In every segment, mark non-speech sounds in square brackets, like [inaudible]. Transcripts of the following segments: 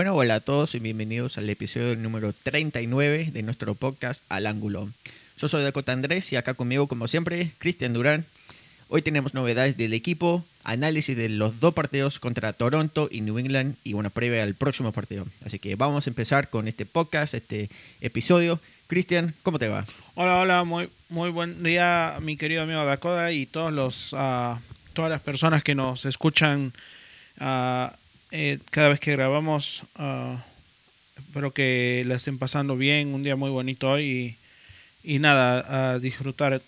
Bueno, hola a todos y bienvenidos al episodio número 39 de nuestro podcast Al Ángulo. Yo soy Dakota Andrés y acá conmigo, como siempre, Cristian Durán. Hoy tenemos novedades del equipo, análisis de los dos partidos contra Toronto y New England y una previa al próximo partido. Así que vamos a empezar con este podcast, este episodio. Cristian, ¿cómo te va? Hola, hola, muy, muy buen día, mi querido amigo Dakota y todos los, ah, todas las personas que nos escuchan ah, eh, cada vez que grabamos. ah, espero que la estén pasando bien, un día muy bonito hoy y, y nada, a disfrutar.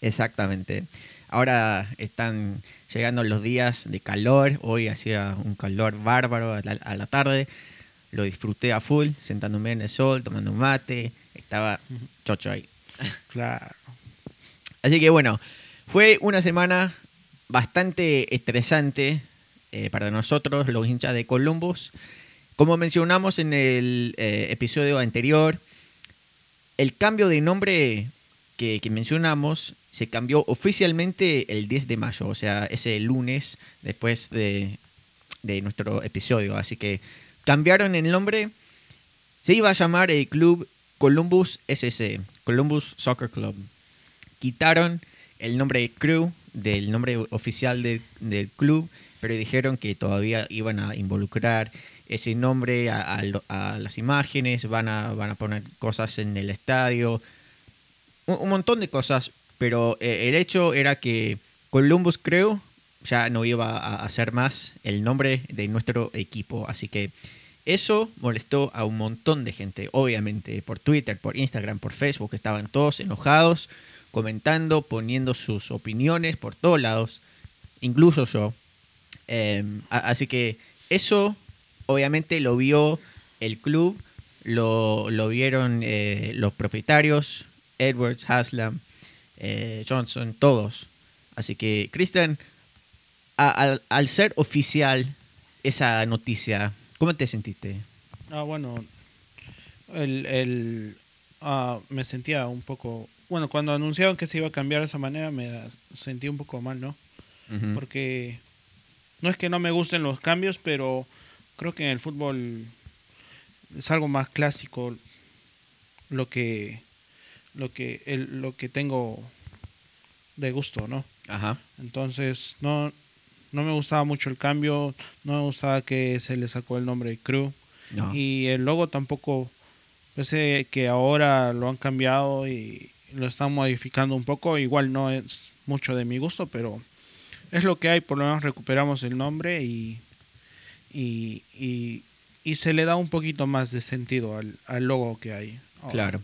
Exactamente. Ahora están llegando los días de calor. Hoy hacía un calor bárbaro a la, a la tarde. Lo disfruté a full, sentándome en el sol, tomando un mate. Estaba chocho ahí. [laughs] Claro. Así que bueno, fue una semana bastante estresante eh, para nosotros, los hinchas de Columbus. Como mencionamos en el eh, episodio anterior, el cambio de nombre que, mencionamos se cambió oficialmente el 10 de mayo, o sea, ese lunes después de, de nuestro episodio. Así que cambiaron el nombre. Se iba a llamar el club Columbus SC, Columbus Soccer Club. Quitaron el nombre de Crew del nombre oficial del, club, pero dijeron que todavía iban a involucrar ese nombre a, las imágenes, van a, van a poner cosas en el estadio, un, montón de cosas, pero eh, el hecho era que Columbus Crew ya no iba a hacer más el nombre de nuestro equipo, así que eso molestó a un montón de gente, obviamente, por Twitter, por Instagram, por Facebook, estaban todos enojados, comentando, poniendo sus opiniones por todos lados, incluso yo. A- así que eso, obviamente, lo vio el club, lo, lo vieron eh, los propietarios, Edwards, Haslam, eh, Johnson, todos. Así que, Christian, al, al ser oficial esa noticia, ¿cómo te sentiste? Ah, bueno, el, el, ah, me sentía un poco... Bueno, cuando anunciaron que se iba a cambiar de esa manera me sentí un poco mal, ¿no? Porque no es que no me gusten los cambios, pero creo que en el fútbol es algo más clásico lo que lo que el- lo que tengo de gusto, ¿no? Ajá. Entonces no no me gustaba mucho el cambio, no me gustaba que se le sacó el nombre de Crew No. y el logo tampoco pensé que ahora lo han cambiado y lo están modificando un poco, igual no es mucho de mi gusto, pero es lo que hay, por lo menos recuperamos el nombre y, y, y, se le da un poquito más de sentido al, logo que hay. ahora. Claro.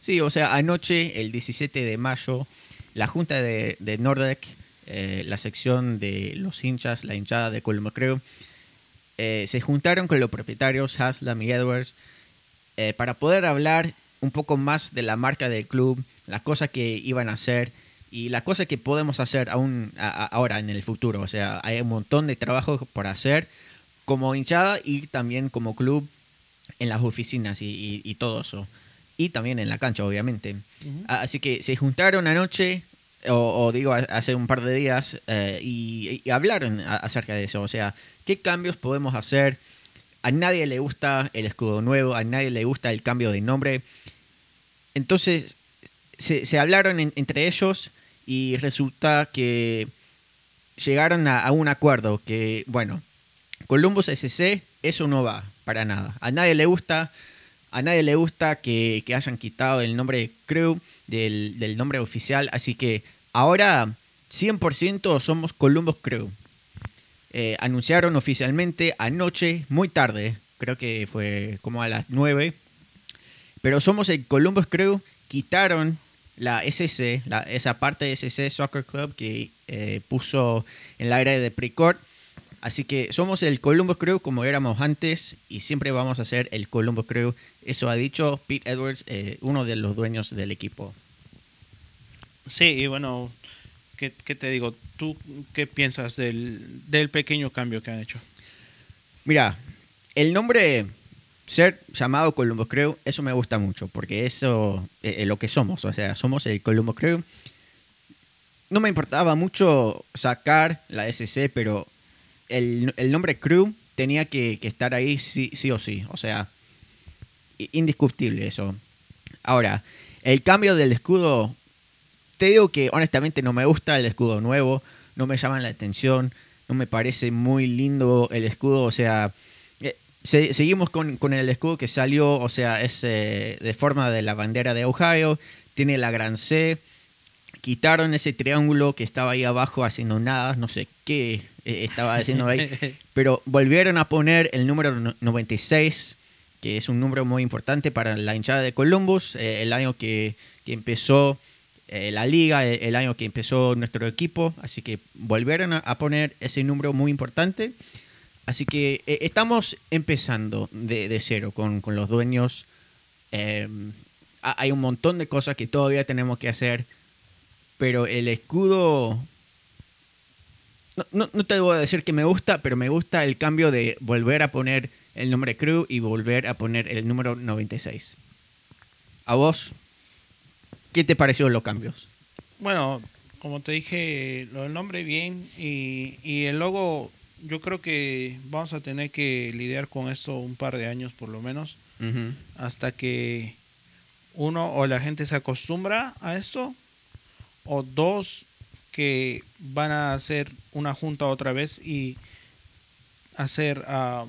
Sí, o sea, anoche, el 17 de mayo, la junta de, de eh, la sección de los hinchas, la hinchada de Colombo Creo, eh, se juntaron con los propietarios Haslam y Edwards eh, para poder hablar un poco más de la marca del club, las cosas que iban a hacer y las cosas que podemos hacer aún a- a- ahora en el futuro. O sea, hay un montón de trabajo por hacer como hinchada y también como club en las oficinas y, y- y todo eso. Y también en la cancha, obviamente. Así que se juntaron anoche, o, o digo, hace un par de días, eh, y, y hablaron a- acerca de eso. O sea, ¿qué cambios podemos hacer? A nadie le gusta el escudo nuevo, a nadie le gusta el cambio de nombre. Entonces, se, hablaron en- entre ellos y resulta que llegaron a, un acuerdo que, bueno, Columbus SC, eso no va para nada. A nadie le gusta, a nadie le gusta que, hayan quitado el nombre Crew del, del nombre oficial, así que ahora 100% somos Columbus Crew. Eh, anunciaron oficialmente anoche, muy tarde, creo que fue como a las 9, pero somos el Columbus Crew, quitaron la SC, la- esa parte de SC Soccer Club que eh, puso en la era de Precourt. Así que somos el Columbus Crew como éramos antes y siempre vamos a ser el Columbus Crew. Eso ha dicho Pete Edwards, eh, uno de los dueños del equipo. Sí, y bueno, ¿qué, te digo? ¿Tú qué piensas del, del pequeño cambio que han hecho? Mira, el nombre ser llamado Columbus Crew, eso me gusta mucho, porque eso es lo que somos, o sea, somos el Columbus Crew. no me importaba mucho sacar la SC, pero el, el nombre Crew tenía que, que estar ahí sí, sí o sí. O sea, indiscutible eso. Ahora, el cambio del escudo, te digo que honestamente no me gusta el escudo nuevo, no me llama la atención, no me parece muy lindo el escudo, o sea, eh, se- seguimos con, con el escudo que salió, o sea, es eh, de forma de la bandera de Ohio, tiene la gran C, quitaron ese triángulo que estaba ahí abajo haciendo nada, no sé qué eh, estaba haciendo ahí, [laughs] pero volvieron a poner el número no- 96, que es un número muy importante para la hinchada de Columbus, el año que, que empezó eh, la liga, el, año que empezó nuestro equipo, así que volvieron a, poner ese número muy importante. Así que eh, estamos empezando de, de cero con, con los dueños. Eh, ha- hay un montón de cosas que todavía tenemos que hacer, pero el escudo no, no, no te voy a decir que me gusta, pero me gusta el cambio de volver a poner el nombre Crew y volver a poner el número 96. ¿A vos? ¿Qué te pareció los cambios? Bueno, como te dije, lo del nombre bien y, y el logo, yo creo que vamos a tener que lidiar con esto un par de años por lo menos, hasta que uno o la gente se acostumbra a esto, o dos que van a hacer una junta otra vez y hacer ah,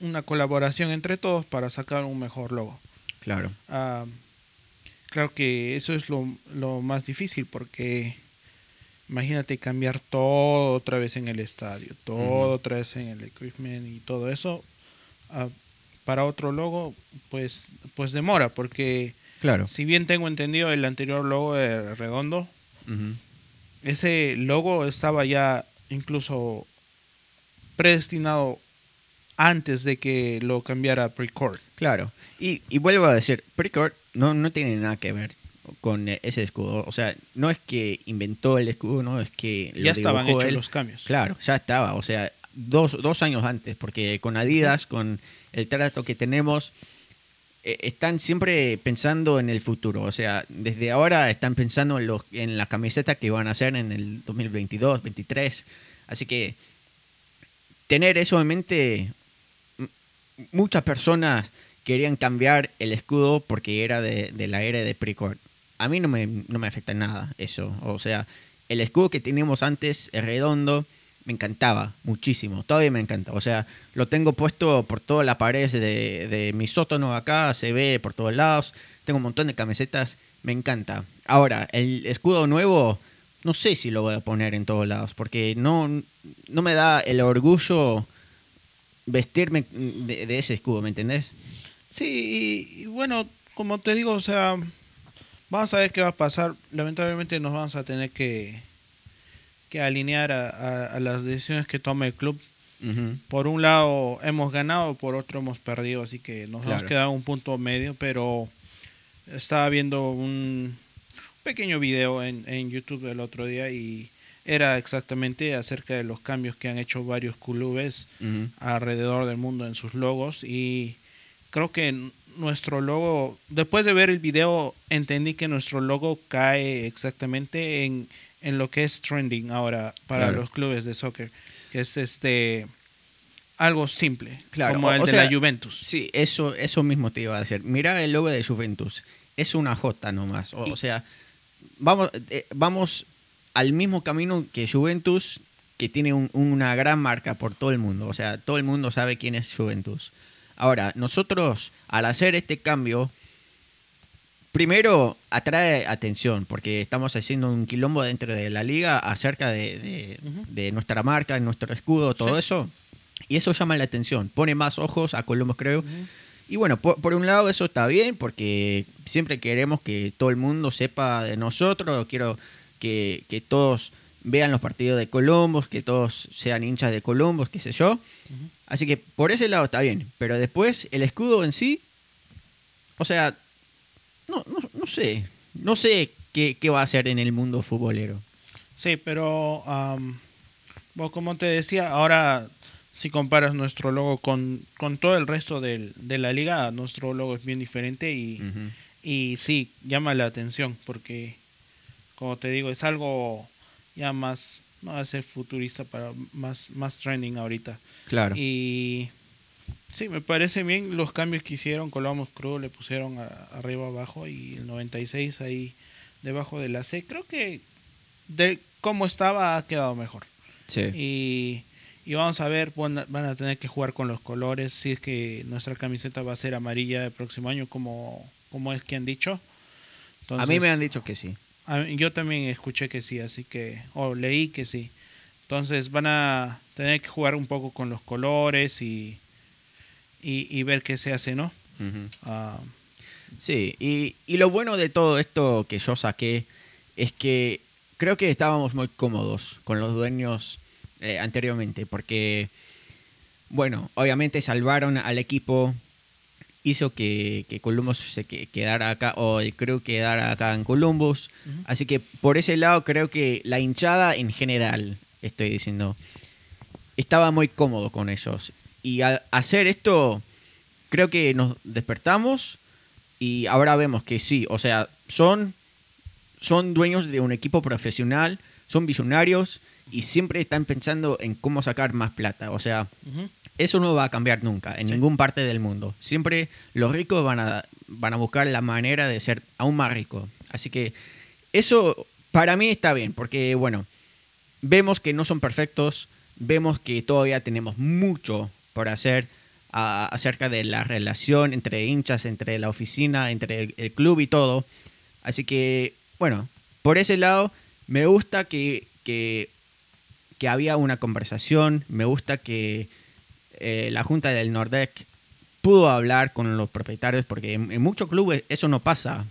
una colaboración entre todos para sacar un mejor logo. Claro. Ah, claro que eso es lo, lo más difícil porque imagínate cambiar todo otra vez en el estadio, todo otra vez en el equipment y todo eso. ah, para otro logo, pues, pues demora porque Claro. si bien tengo entendido el anterior logo de redondo, ese logo estaba ya incluso predestinado antes de que lo cambiara Precord. Claro. Y, y vuelvo a decir, Precord no, no tiene nada que ver con ese escudo. O sea, no es que inventó el escudo, no es que Ya estaban hechos él. los cambios. Claro, ya estaba. O sea, dos, dos años antes, porque con Adidas, con el trato que tenemos, eh, están siempre pensando en el futuro. O sea, desde ahora están pensando en, los, en la camiseta que van a hacer en el 2022, 2023. Así que tener eso en mente, muchas personas querían cambiar el escudo porque era de, de la era de Precord. A mí no me, no me afecta nada eso. O sea, el escudo que teníamos antes, el redondo, me encantaba muchísimo. Todavía me encanta. O sea, lo tengo puesto por toda la pared de, de mi sótano acá, se ve por todos lados. Tengo un montón de camisetas, me encanta. Ahora, el escudo nuevo, no sé si lo voy a poner en todos lados, porque no, no me da el orgullo vestirme de, de ese escudo, ¿me entendés? Sí, y, y bueno, como te digo, o sea, vamos a ver qué va a pasar. Lamentablemente nos vamos a tener que, que alinear a, a- a las decisiones que tome el club. Por un lado hemos ganado, por otro hemos perdido, así que nos hemos Claro. quedado en un punto medio, pero estaba viendo un pequeño video en, en YouTube el otro día y era exactamente acerca de los cambios que han hecho varios clubes alrededor del mundo en sus logos y creo que nuestro logo, después de ver el video, entendí que nuestro logo cae exactamente en, en lo que es trending ahora para Claro. los clubes de soccer, que es este algo simple, Claro, como o- el o de sea, la Juventus. Sí, eso, eso mismo te iba a decir. Mira el logo de Juventus. Es una J nomás. O, o sea, vamos, eh, vamos al mismo camino que Juventus, que tiene un- una gran marca por todo el mundo. O sea, todo el mundo sabe quién es Juventus. Ahora, nosotros, al hacer este cambio, primero atrae atención, porque estamos haciendo un quilombo dentro de la liga acerca de, de- nuestra marca, nuestro escudo, todo Sí. eso. Y eso llama la atención, pone más ojos a Columbus, creo. Y bueno, por, por un lado eso está bien, porque siempre queremos que todo el mundo sepa de nosotros, quiero que, que todos vean los partidos de Columbus, que todos sean hinchas de Columbus, qué sé yo. Así que por ese lado está bien, pero después el escudo en sí, o sea, no, no, no sé, no sé qué, qué va a hacer en el mundo futbolero. Sí, pero am, bueno, como te decía, ahora si comparas nuestro logo con, con todo el resto del- de la liga, nuestro logo es bien diferente y, y sí, llama la atención porque, como te digo, es algo ya más, va a ser futurista para más, más trending ahorita. Claro. Y sí, me parece bien los cambios que hicieron. Colamos Cruz le pusieron a- arriba abajo y el 96 ahí debajo de la C. Creo que de cómo estaba ha quedado mejor. Sí. Y, y vamos a ver, van a, van a tener que jugar con los colores. Si es que nuestra camiseta va a ser amarilla el próximo año, como, como es que han dicho. a mí me han dicho que sí. Yo también escuché que sí, así que, o leí que sí. Entonces van a tener que jugar un poco con los colores y, y, y ver qué se hace, ¿no? Ah, Sí, y, y lo bueno de todo esto que yo saqué es que creo que estábamos muy cómodos con los dueños eh, anteriormente, porque, bueno, obviamente salvaron al equipo, hizo que, que Columbus se que- quedara acá, o el crew quedara acá en Columbus, así que por ese lado creo que la hinchada en general, estoy diciendo, estaba muy cómodo con ellos. Y al hacer esto, creo que nos despertamos y ahora vemos que sí, o sea, son, son dueños de un equipo profesional, son visionarios y siempre están pensando en cómo sacar más plata. O sea. Eso no va a cambiar nunca en Sí. ningún parte del mundo. Siempre los ricos van a, van a buscar la manera de ser aún más ricos. Así que eso para mí está bien, porque bueno, vemos que no son perfectos, vemos que todavía tenemos mucho por hacer a- acerca de la relación entre hinchas, entre la oficina, entre el, el club y todo. Así que, bueno, por ese lado, me gusta que, que, que había una conversación, me gusta que eh, la junta del Nordec pudo hablar con los propietarios, porque en, en muchos clubes eso no pasa.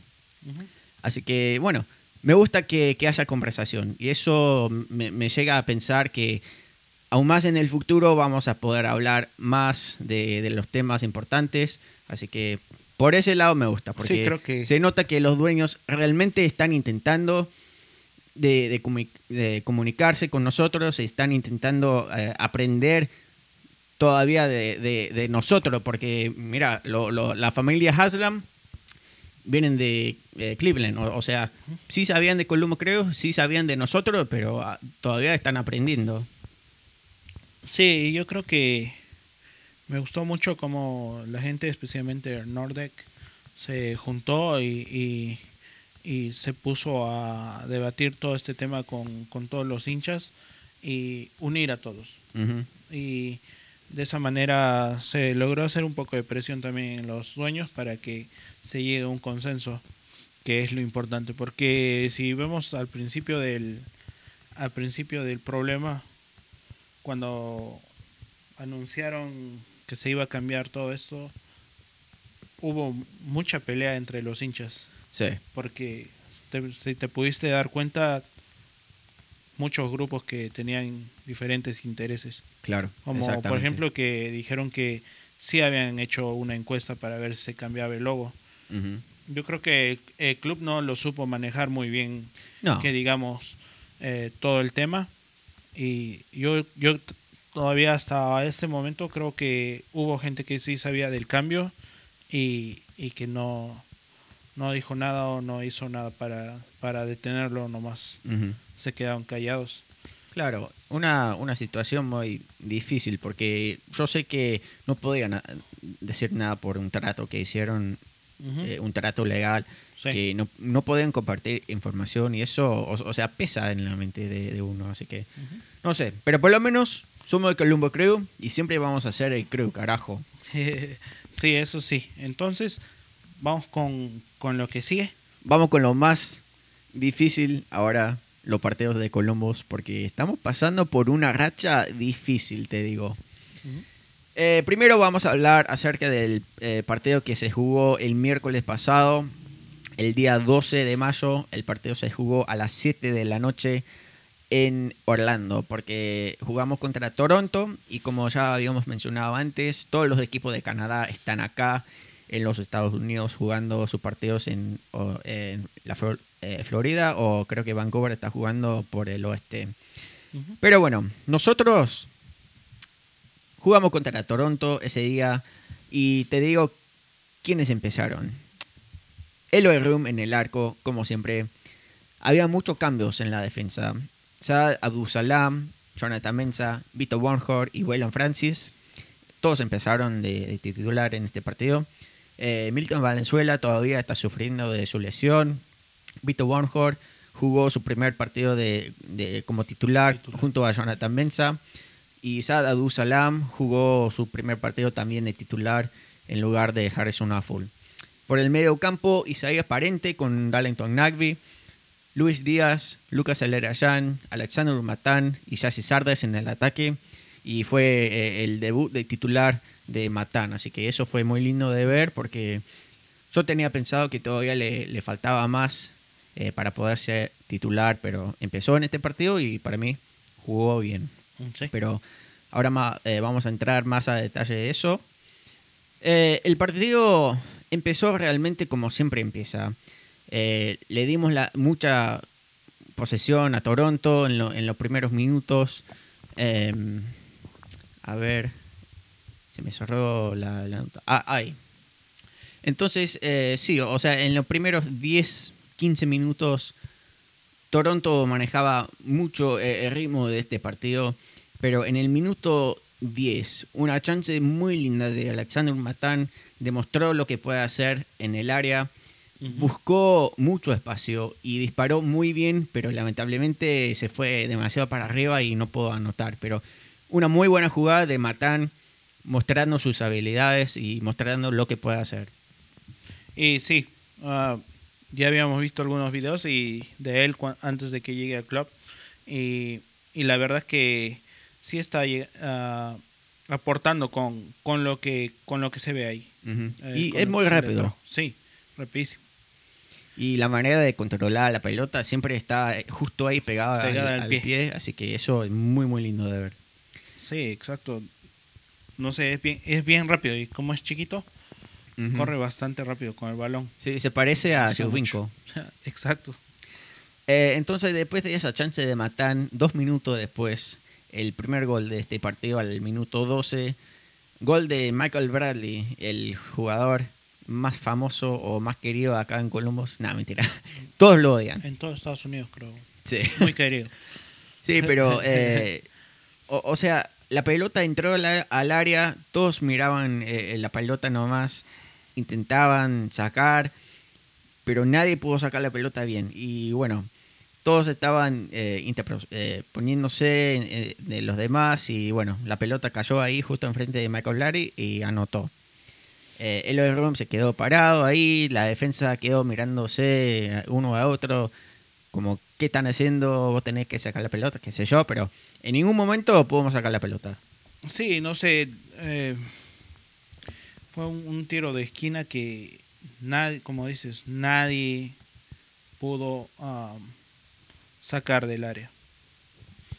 Así que, bueno, me gusta que, que haya conversación y eso me, me llega a pensar que aún más en el futuro vamos a poder hablar más de, de los temas importantes. Así que por ese lado me gusta, porque creo que- se nota que los dueños realmente están intentando de, de comu- de comunicarse con nosotros, están intentando eh, aprender todavía de, de- de nosotros, porque mira, lo- lo- la familia Haslam vienen de eh, Cleveland, o, o sea, sí sabían de Columbus, creo, sí sabían de nosotros, pero ah, todavía están aprendiendo. Sí, yo creo que me gustó mucho como la gente, especialmente Nordec, se juntó y, y, y se puso a debatir todo este tema con, con todos los hinchas y unir a todos. Y de esa manera se logró hacer un poco de presión también en los dueños para que se llegue a un consenso, que es lo importante. Porque si vemos al principio del, al principio del problema, cuando anunciaron que se iba a cambiar todo esto, hubo mucha pelea entre los hinchas. Sí, Porque te- si te pudiste dar cuenta, muchos grupos que tenían diferentes intereses. claro. Como por ejemplo que dijeron que sí habían hecho una encuesta para ver si cambiaba el logo. Yo creo que el club no lo supo manejar muy bien, No, que digamos, eh, todo el tema. Y yo, yo todavía hasta este momento creo que hubo gente que sí sabía del cambio y, y que no, no dijo nada o no hizo nada para, para detenerlo nomás. Ujú. Se quedaron callados. Claro, una, una situación muy difícil porque yo sé que no podían ah, decir nada por un trato que hicieron, Ujú. eh, un trato legal, Sí. que no, no podían compartir información y eso, o, o sea, pesa en la mente de, de uno, así que Ujú. no sé, pero por lo menos somos el Columbo Crew y siempre vamos a ser el Crew, carajo. [laughs] sí, eso sí. Entonces, vamos con, con lo que sigue. Vamos con lo más difícil ahora, los partidos de Columbus, porque estamos pasando por una racha difícil, te digo. Eh, primero vamos a hablar acerca del eh, partido que se jugó el miércoles pasado, el día 12 de mayo. El partido se jugó a las 7 de la noche en Orlando, porque jugamos contra Toronto y como ya habíamos mencionado antes, todos los equipos de Canadá están acá en los Estados Unidos jugando sus partidos en, en la Flor- eh, Florida o creo que Vancouver está jugando por el oeste. Pero bueno, nosotros jugamos contra Toronto ese día y te digo quiénes empezaron. Eloy Room en el arco, como siempre. Había muchos cambios en la defensa. Saad Abdusalam, Jonathan Mensa, Vito Bornhor y Waylon Francis. Todos empezaron de, de titular en este partido. Eh, Milton Valenzuela todavía está sufriendo de su lesión. Vito Bornhor jugó su primer partido de, de- como titular, Titular. junto a Jonathan Mensa. Y Saad Abdusalam jugó su primer partido también de titular en lugar de Harrison Affle. Por el medio campo, Isaías Parente con Darlington Nagby, Luis Díaz, Lucas Alerayan, Alexander Matán y Yassi Sardes en el ataque. Y fue eh, el debut de titular de Matán. Así que eso fue muy lindo de ver porque yo tenía pensado que todavía le, le faltaba más eh, para poder ser titular, pero empezó en este partido y para mí jugó bien. Sí. Pero ahora ma- eh, vamos a entrar más a detalle de eso. Eh, el partido empezó realmente como siempre empieza. Le dimos la, mucha posesión a Toronto en, lo- en los primeros minutos. Eh, a ver, se me cerró la, la nota. Ah, ahí. Entonces, sí, o sea, en los primeros 10, 15 minutos, Toronto manejaba mucho eh, el ritmo de este partido, pero en el minuto 10, una chance muy linda de Alexander Matán demostró lo que puede hacer en el área. Buscó mucho espacio y disparó muy bien, pero lamentablemente se fue demasiado para arriba y no pudo anotar. Pero una muy buena jugada de Matán, mostrando sus habilidades y mostrando lo que puede hacer. Y sí, ah, ya habíamos visto algunos videos y de él antes de que llegue al club. Y, y la verdad es que sí está ah, aportando con, con, lo que, con lo que se ve ahí. Eh, y es muy rápido. Sí, rapidísimo. Y la manera de controlar la pelota siempre está justo ahí pegada, al- Pegada al al, pie. pie. Así que eso es muy, muy lindo de ver. Sí, exacto. No sé, es bien, es bien rápido y como es chiquito, Corre bastante rápido con el balón. Sí, se parece a Silvinko. [laughs] Exacto. Eh, entonces, después de esa chance de Matán, dos minutos después, el primer gol de este partido al minuto 12, gol de Michael Bradley, el jugador más famoso o más querido acá en Columbus. No, mentira. [laughs] Todos lo odian. En todo Estados Unidos, creo. Sí, Muy querido. [laughs] sí pero, eh, o, o sea, la pelota entró al, al área, todos miraban eh, la pelota nomás, intentaban sacar, pero nadie pudo sacar la pelota bien. Y bueno, todos estaban eh, eh, poniéndose eh, de los demás y bueno, la pelota cayó ahí justo enfrente de Michael Larry y anotó. Eloy Room se quedó parado ahí, la defensa quedó mirándose uno a otro, como qué están haciendo, vos tenés que sacar la pelota, qué sé yo, pero en ningún momento pudimos sacar la pelota. Sí, no sé. Fue un, un tiro de esquina que nadie, como dices, nadie pudo ah, sacar del área.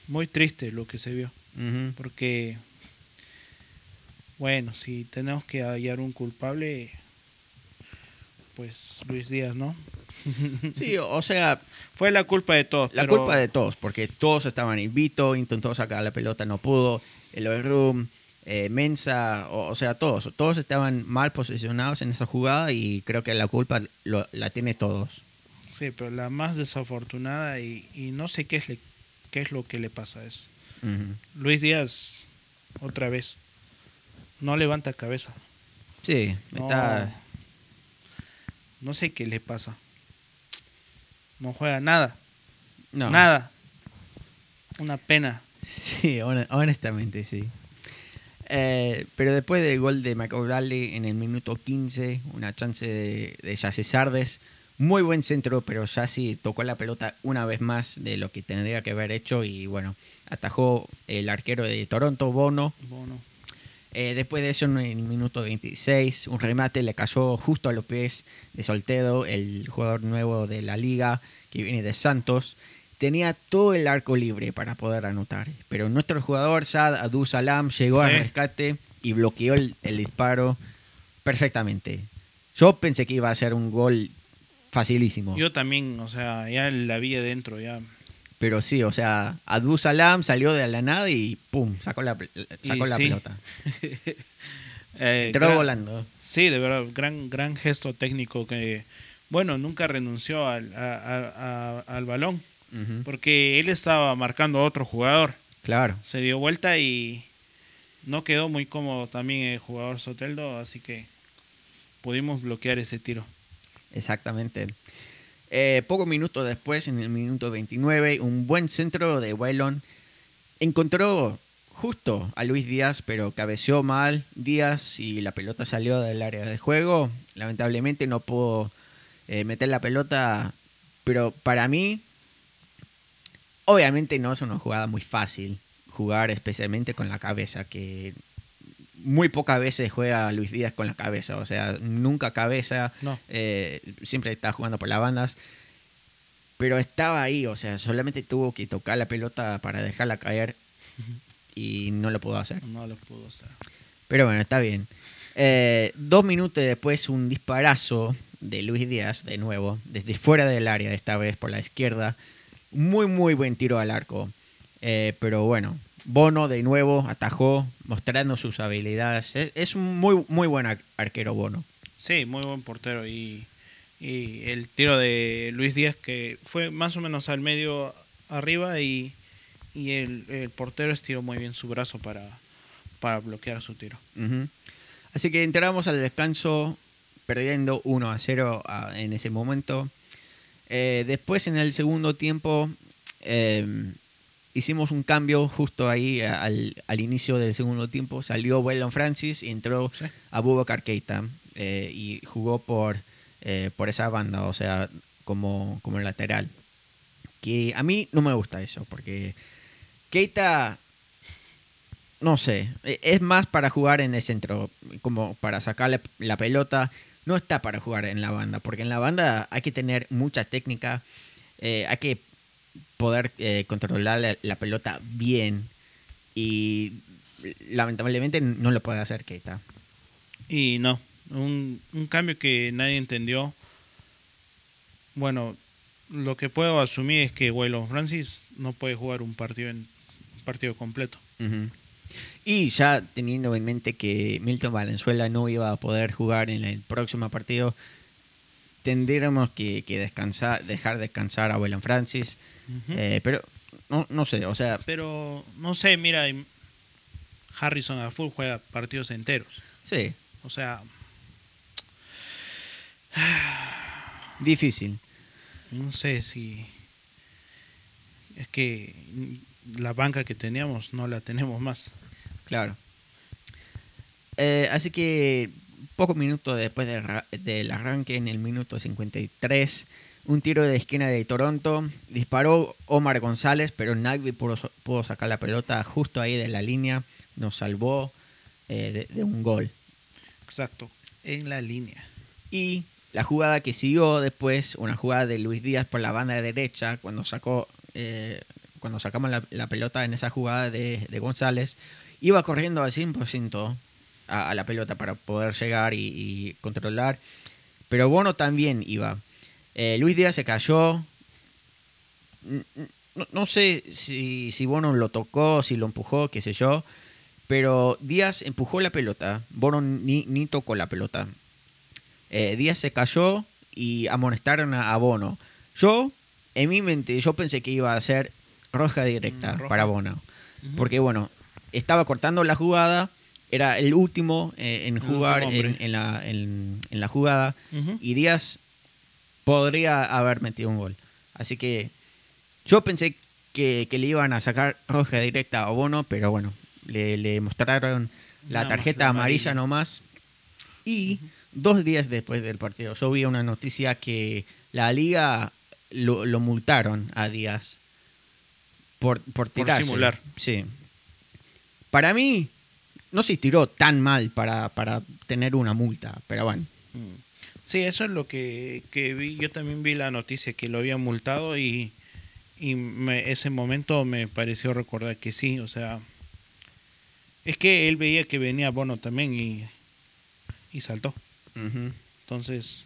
Muy triste lo que se vio. Porque, bueno, si tenemos que hallar un culpable, pues Luis Díaz, ¿no? [laughs] Sí, o sea, Fue la culpa de todos. La pero- culpa de todos, porque todos estaban en Vito, intentó sacar la pelota, no pudo. El Room, eh, Mensa, o, o sea, todos. Todos estaban mal posicionados en esa jugada y creo que la culpa lo- la tiene todos. Sí, pero la más desafortunada y, y no sé qué es, le- qué es lo que le pasa es. Luis Díaz, otra vez, no levanta cabeza. Sí, No, está. no sé qué le pasa. No juega nada, No. nada. Una pena. [laughs] Sí, hon- honestamente, sí. Eh, pero después del gol de Michael Bradley en el minuto 15, una chance de, de Yassi Sardes. Muy buen centro, pero Yassi tocó la pelota una vez más de lo que tendría que haber hecho y bueno, atajó el arquero de Toronto, Bono. Eh, después de eso, en el minuto 26, un remate le cayó justo a los pies de Soltedo, el jugador nuevo de la liga que viene de Santos. Tenía todo el arco libre para poder anotar, pero nuestro jugador Sad Adu Salam llegó al rescate y bloqueó el, el disparo perfectamente. Yo pensé que iba a ser un gol facilísimo, yo también, o sea, ya la vi adentro, ya. pero sí, o sea, Adu Salam salió de la nada y pum, sacó la, sacó Y la sí. pelota. [laughs] Eh, Entró gran- volando. Sí, de verdad, gran, gran gesto técnico que, bueno, nunca renunció al, a- a- a- al balón. Porque él estaba marcando a otro jugador. Claro. Se dio vuelta y no quedó muy cómodo también el jugador Soteldo, así que pudimos bloquear ese tiro. Exactamente. Eh, pocos minutos después, en el minuto 29, un buen centro de Waylon encontró justo a Luis Díaz, pero cabeceó mal Díaz y la pelota salió del área de juego. Lamentablemente no pudo eh, meter la pelota, pero para mí, obviamente no es una jugada muy fácil jugar, especialmente con la cabeza, que muy pocas veces juega Luis Díaz con la cabeza, o sea, nunca cabeza, No. eh, siempre está jugando por las bandas. Pero estaba ahí, o sea, solamente tuvo que tocar la pelota para dejarla caer y no lo pudo hacer. No lo pudo hacer. Pero bueno, está bien. Eh, dos minutos después, un disparazo de Luis Díaz, de nuevo, desde fuera del área, esta vez por la izquierda. Muy, muy buen tiro al arco. Eh, pero bueno, Bono de nuevo atajó, mostrando sus habilidades. Es, es un muy, muy buen ar- arquero Bono. Sí, muy buen portero. Y, y el tiro de Luis Díaz que fue más o menos al medio arriba y, y el, el portero estiró muy bien su brazo para, para bloquear su tiro. Así que entramos al descanso perdiendo 1 a 0 a- en ese momento. Eh, después en el segundo tiempo eh, hicimos un cambio justo ahí a- al, al inicio del segundo tiempo. Salió Waylon Francis y entró Sí. Abubakar Keita eh, y jugó por, eh, por esa banda, o sea, como, como lateral. Que a mí no me gusta eso, porque Keita, no sé, e- es más para jugar en el centro, como para sacarle la pelota. No está para jugar en la banda, porque en la banda hay que tener mucha técnica, eh, hay que poder eh, controlar la, la pelota bien y lamentablemente no lo puede hacer Keita. Y no, un, un cambio que nadie entendió. Bueno, lo que puedo asumir es que Waylon Francis no puede jugar un partido en un partido completo. Y ya teniendo en mente que Milton Valenzuela no iba a poder jugar en el próximo partido, tendríamos que, que descansar, dejar descansar a Waylon Francis. Eh, pero no, no sé, o sea, Pero no sé, mira, Harrison a full juega partidos enteros. sí, O sea, difícil. no sé si es que la banca que teníamos no la tenemos más. Claro. Eh, así que pocos minutos después del, del arranque, en el minuto 53, un tiro de esquina de Toronto. Disparó Omar González, pero Nagby pudo, pudo sacar la pelota justo ahí de la línea. Nos salvó eh, de, de un gol. Exacto, en la línea. Y la jugada que siguió después, una jugada de Luis Díaz por la banda derecha, cuando sacó eh, cuando sacamos la, la pelota en esa jugada de, de González, iba corriendo al 100% a, a la pelota para poder llegar y, y controlar. Pero Bono también iba. Eh, Luis Díaz se cayó. No, no sé si, si Bono lo tocó, si lo empujó, qué sé yo. Pero Díaz empujó la pelota. Bono ni, ni tocó la pelota. Eh, Díaz se cayó y amonestaron a, a Bono. Yo, en mi mente, yo pensé que iba a ser roja directa Mm, roja. para Bono. Porque, bueno, estaba cortando la jugada, era el último eh, en jugar en, la, en- en la jugada y Díaz podría haber metido un gol. Así que yo pensé que, que le iban a sacar roja directa a Bono, pero bueno, le, le mostraron la Nada tarjeta la amarilla amarilla. nomás. Y dos días después del partido, yo vi una noticia que la liga lo, lo multaron a Díaz por, por tirarse. simular. Sí. Para mí, no se tiró tan mal para, para tener una multa, pero bueno. Mm. Sí, eso es lo que, que vi. Yo también vi la noticia que lo habían multado y, y me- ese momento me pareció recordar que sí, o sea, es que él veía que venía Bono también y, y saltó. Entonces,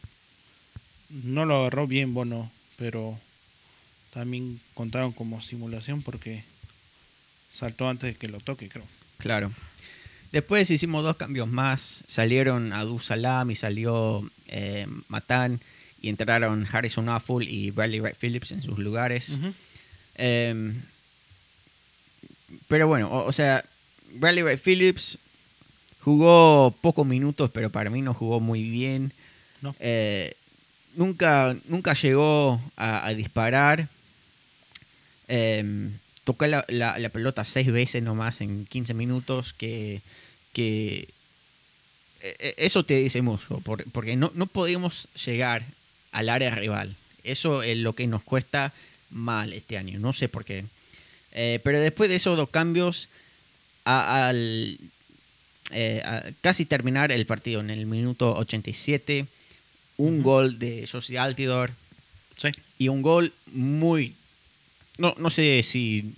no lo agarró bien Bono, pero también contaron como simulación porque saltó antes de que lo toque, creo. Claro. Después hicimos dos cambios más. Salieron Adu Salam y salió eh, Matan. Y entraron Harrison Affle y Bradley Wright Phillips en sus lugares. Em, pero bueno, o, o sea, Bradley Wright Phillips jugó pocos minutos, pero para mí no jugó muy bien. No. Eh, nunca, nunca llegó a, a disparar. Em, tocó la, la- la pelota seis veces nomás en 15 minutos, que, que eh, eh, eso te dice mucho, por- porque no, no podemos llegar al área rival. Eso es lo que nos cuesta mal este año, no sé por qué. Eh, pero después de esos dos cambios, a- al eh, a casi terminar el partido en el minuto 87, un Ujú. gol de Josie Altidor Sí. y un gol muy, no, no sé si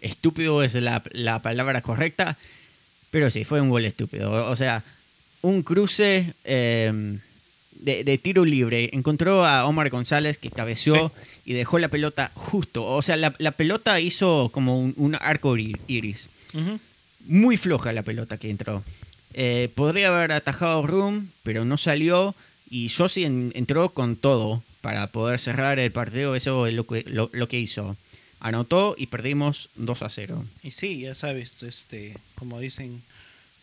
estúpido es la, la palabra correcta, pero sí, fue un gol estúpido. O, sea, un cruce eh, de, de tiro libre. Encontró a Omar González que cabeció y dejó la pelota justo. O sea, la, la pelota hizo como un, un arco iri- iris. Muy floja la pelota que entró. Eh, podría haber atajado Room, pero no salió. Y Josie en- entró con todo para poder cerrar el partido. Eso es lo que, lo, lo que hizo. Anotó y perdimos 2 a 0. Y sí, ya sabes, este, como dicen,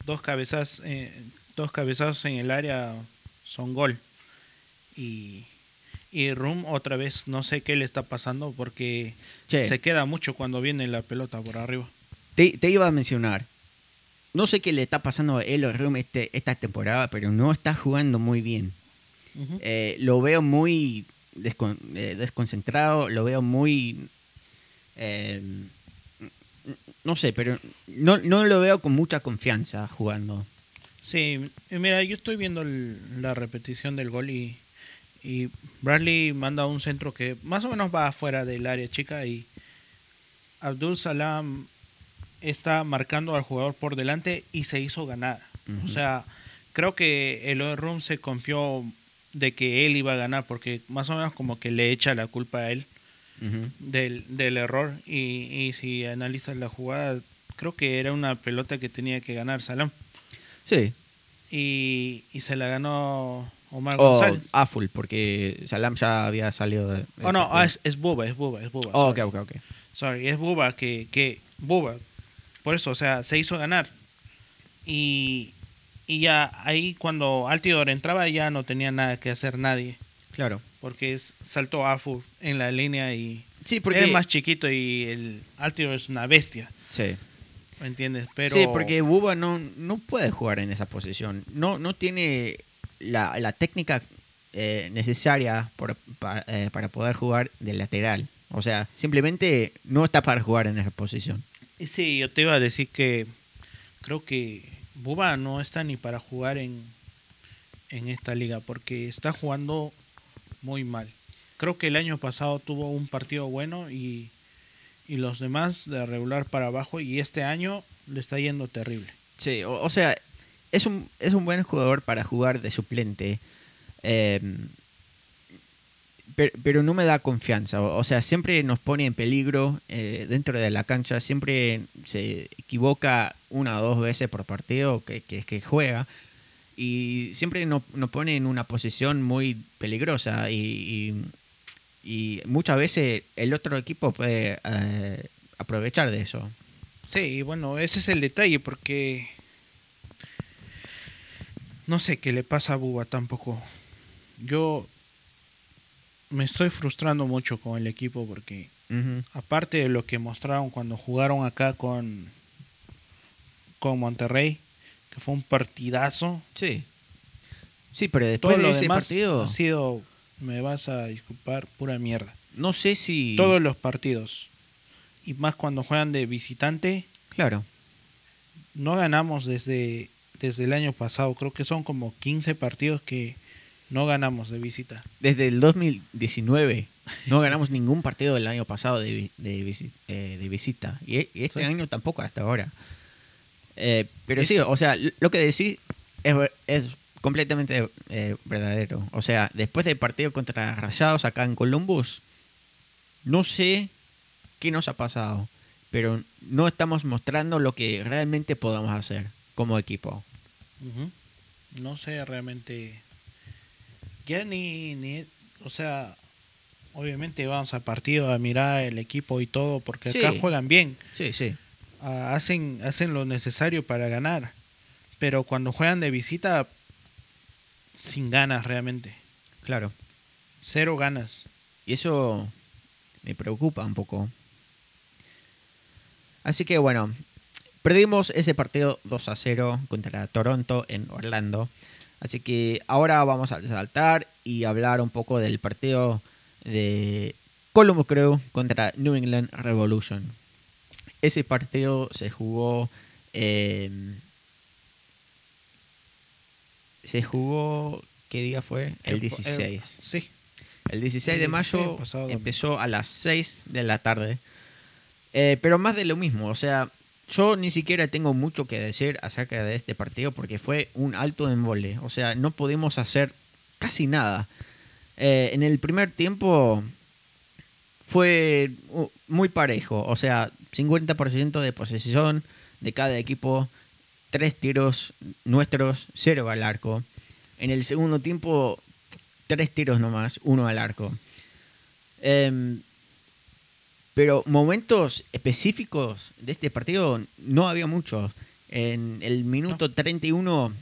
dos cabezas, eh, dos cabezazos en el área son gol. Y, y Rum otra vez, no sé qué le está pasando porque Che. se queda mucho cuando viene la pelota por arriba. Te, te iba a mencionar. No sé qué le está pasando a Elo Room este, esta temporada, pero no está jugando muy bien. Eh, lo veo muy descon- eh, desconcentrado, lo veo muy... eh, no sé, pero no, no lo veo con mucha confianza jugando. Sí, mira, yo estoy viendo el- la repetición del gol y, y Bradley manda un centro que más o menos va afuera del área chica y Abdul Salam está marcando al jugador por delante y se hizo ganar. O sea, creo que el Room se confió de que él iba a ganar porque más o menos como que le echa la culpa a él Del, del error y, y si analizas la jugada creo que era una pelota que tenía que ganar Salam Sí, y, y se la ganó Omar o González. Aful, porque Salam ya había salido de... Oh, no, ah, es, es Buba, es Buba, es Buba. Oh, ok, sorry. ok, ok. Sorry, es Buba que, que Buba. Por eso, o sea, se hizo ganar. Y, y ya ahí cuando Altidor entraba ya no tenía nada que hacer nadie. Claro. Porque es- saltó Afu en la línea y Sí, porque... es más chiquito y el Altidor es una bestia. Sí. ¿Me entiendes? Pero Sí, porque Buba no, no puede jugar en esa posición. No, no tiene la, la técnica eh, necesaria por- pa- eh, para poder jugar de lateral. O sea, simplemente no está para jugar en esa posición. Sí, yo te iba a decir que creo que Buba no está ni para jugar en, en esta liga porque está jugando muy mal. Creo que el año pasado tuvo un partido bueno y, y los demás de regular para abajo y este año le está yendo terrible. Sí, o, sea, es un, es un buen jugador para jugar de suplente. eh, pero, pero no me da confianza. O, sea, siempre nos pone en peligro eh, dentro de la cancha. Siempre se equivoca una o dos veces por partido que, que juega. Y siempre nos, nos pone en una posición muy peligrosa. Y, y, y muchas veces el otro equipo puede eh, aprovechar de eso. Sí, y bueno, ese es el detalle porque no sé qué le pasa a Buba tampoco. Yo me estoy frustrando mucho con el equipo porque aparte de lo que mostraron cuando jugaron acá con con Monterrey, que fue un partidazo, Sí. Sí, pero todo después de lo ese demás partido, ha sido, me vas a disculpar, pura mierda. no sé si... Todos los partidos y más cuando juegan de visitante, Claro. no ganamos desde, desde el año pasado. Creo que son como 15 partidos que no ganamos de visita. Desde el 2019 no ganamos ningún partido del año pasado de, de, eh, de visita. Y, e- y este Sí. año tampoco hasta ahora. Eh, pero Es- sí, o sea, lo que decís es, completamente eh, verdadero. O sea, después del partido contra Rayados acá en Columbus, no sé qué nos ha pasado, pero no estamos mostrando lo que realmente podamos hacer como equipo. No sé realmente. Ya ni, ni. O sea, obviamente vamos al partido a mirar el equipo y todo, porque acá juegan bien, Sí, sí. Hacen, hacen lo necesario para ganar. Pero cuando juegan de visita, sin ganas realmente. Claro. Cero ganas. Y eso me preocupa un poco. Así que bueno, perdimos ese partido 2 a 0 contra Toronto en Orlando. Así que ahora vamos a saltar y hablar un poco del partido de Columbus Crew contra New England Revolution. Ese partido se jugó. eh, se jugó. ¿Qué día fue? El 16. sí. El 16 El de 16 mayo empezó a las 6 de la tarde. Eh, pero más de lo mismo, o sea, yo ni siquiera tengo mucho que decir acerca de este partido porque fue un alto embole. O sea, no pudimos hacer casi nada. Eh, en el primer tiempo fue uh, muy parejo, o sea, 50% de posesión de cada equipo, tres tiros nuestros, cero al arco. En el segundo tiempo, tres tiros nomás, uno al arco. Em, pero momentos específicos de este partido no había muchos. En el minuto 31,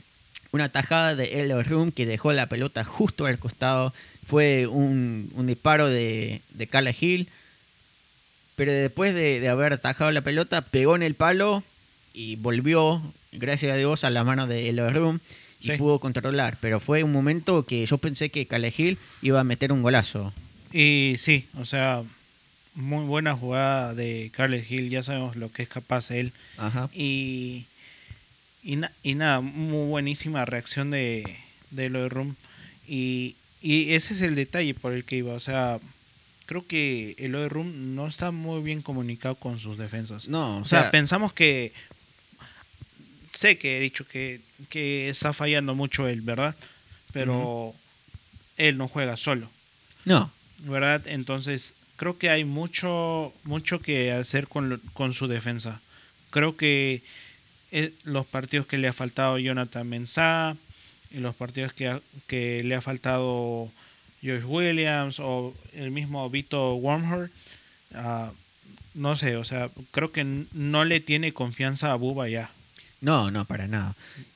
una tajada de El Room que dejó la pelota justo al costado. Fue un, un disparo de, de Carla Hill. Pero después de, de haber atajado la pelota, pegó en el palo y volvió, gracias a Dios, a la mano de Room y Sí. pudo controlar. Pero fue un momento que yo pensé que Carla Hill iba a meter un golazo. Y sí, o sea, muy buena jugada de Carles Hill, ya sabemos lo que es capaz él. Ajá. Y, y, na- y nada, muy buenísima reacción de, de lo de Rum. Y, y ese es el detalle por el que iba. O sea, creo que el de Rum no está muy bien comunicado con sus defensas. No, o sea, pensamos que. Sé que he dicho que, que está fallando mucho él, ¿verdad? Pero él no juega solo. no. ¿verdad? Entonces, creo que hay mucho, mucho que hacer con, lo- con su defensa. Creo que eh, los partidos que le ha faltado Jonathan Mensah, y los partidos que, ha- que le ha faltado Joyce Williams o el mismo Vito Wormhor, ah, no sé, o sea, creo que no le tiene confianza a Buba ya. No, no, para nada.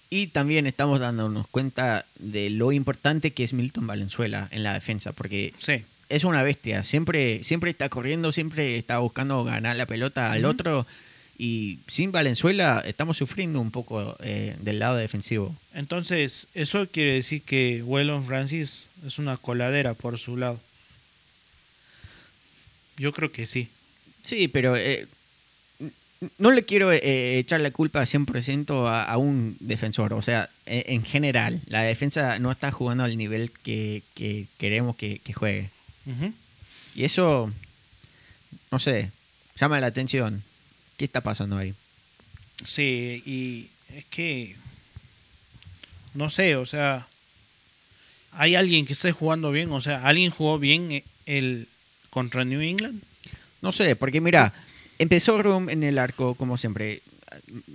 Y también estamos dándonos cuenta de lo importante que es Milton Valenzuela en la defensa, porque Sí, es una bestia. Siempre, siempre está corriendo, siempre está buscando ganar la pelota al otro. Y sin Valenzuela estamos sufriendo un poco eh, del lado defensivo. entonces eso quiere decir que Wellon Francis es una coladera por su lado. Yo creo que sí. Sí, pero eh, no le quiero eh, echar la culpa 100% a, a un defensor. O sea, e- en general, la defensa no está jugando al nivel que, que queremos que, que juegue. Ujú. Y eso, no sé, llama la atención. ¿Qué está pasando ahí? Sí, y es que no sé, o sea, hay alguien que esté jugando bien, o sea, alguien jugó bien eh, el contra New England. No sé, porque mira, empezó Room en el arco, como siempre.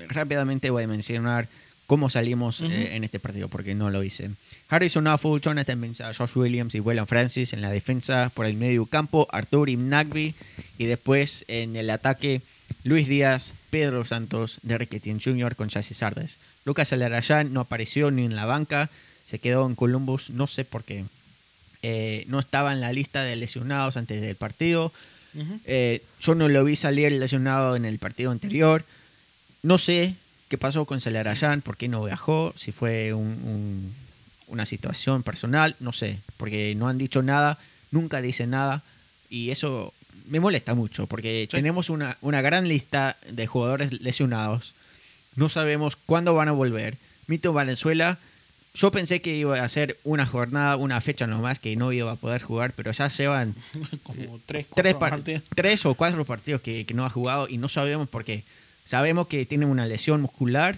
Rápidamente voy a mencionar cómo salimos eh, en este partido, porque no lo hice. Harrison Affle, Jonathan Mensah, Josh Williams y William Francis en la defensa, por el medio campo, Artur Imnagby, y después en el ataque, Luis Díaz, Pedro Santos, Derek Etienne Jr. con Chassis Sardes. Lucas Alarayán no apareció ni en la banca, se quedó en Columbus, no sé por qué. Eh, no estaba en la lista de lesionados antes del partido. Eh, yo no lo vi salir lesionado en el partido anterior. No sé qué pasó con Celarayán, por qué no viajó, si fue un- un- una situación personal, no sé, porque no han dicho nada, nunca dicen nada, y eso me molesta mucho, porque Sí. tenemos una, una gran lista de jugadores lesionados, no sabemos cuándo van a volver. Mito Valenzuela, yo pensé que iba a ser una jornada, una fecha nomás, que no iba a poder jugar, pero ya llevan [laughs] Como tres, tres, par- partidos. tres o cuatro partidos que, que no ha jugado y no sabemos por qué. Sabemos que tiene una lesión muscular,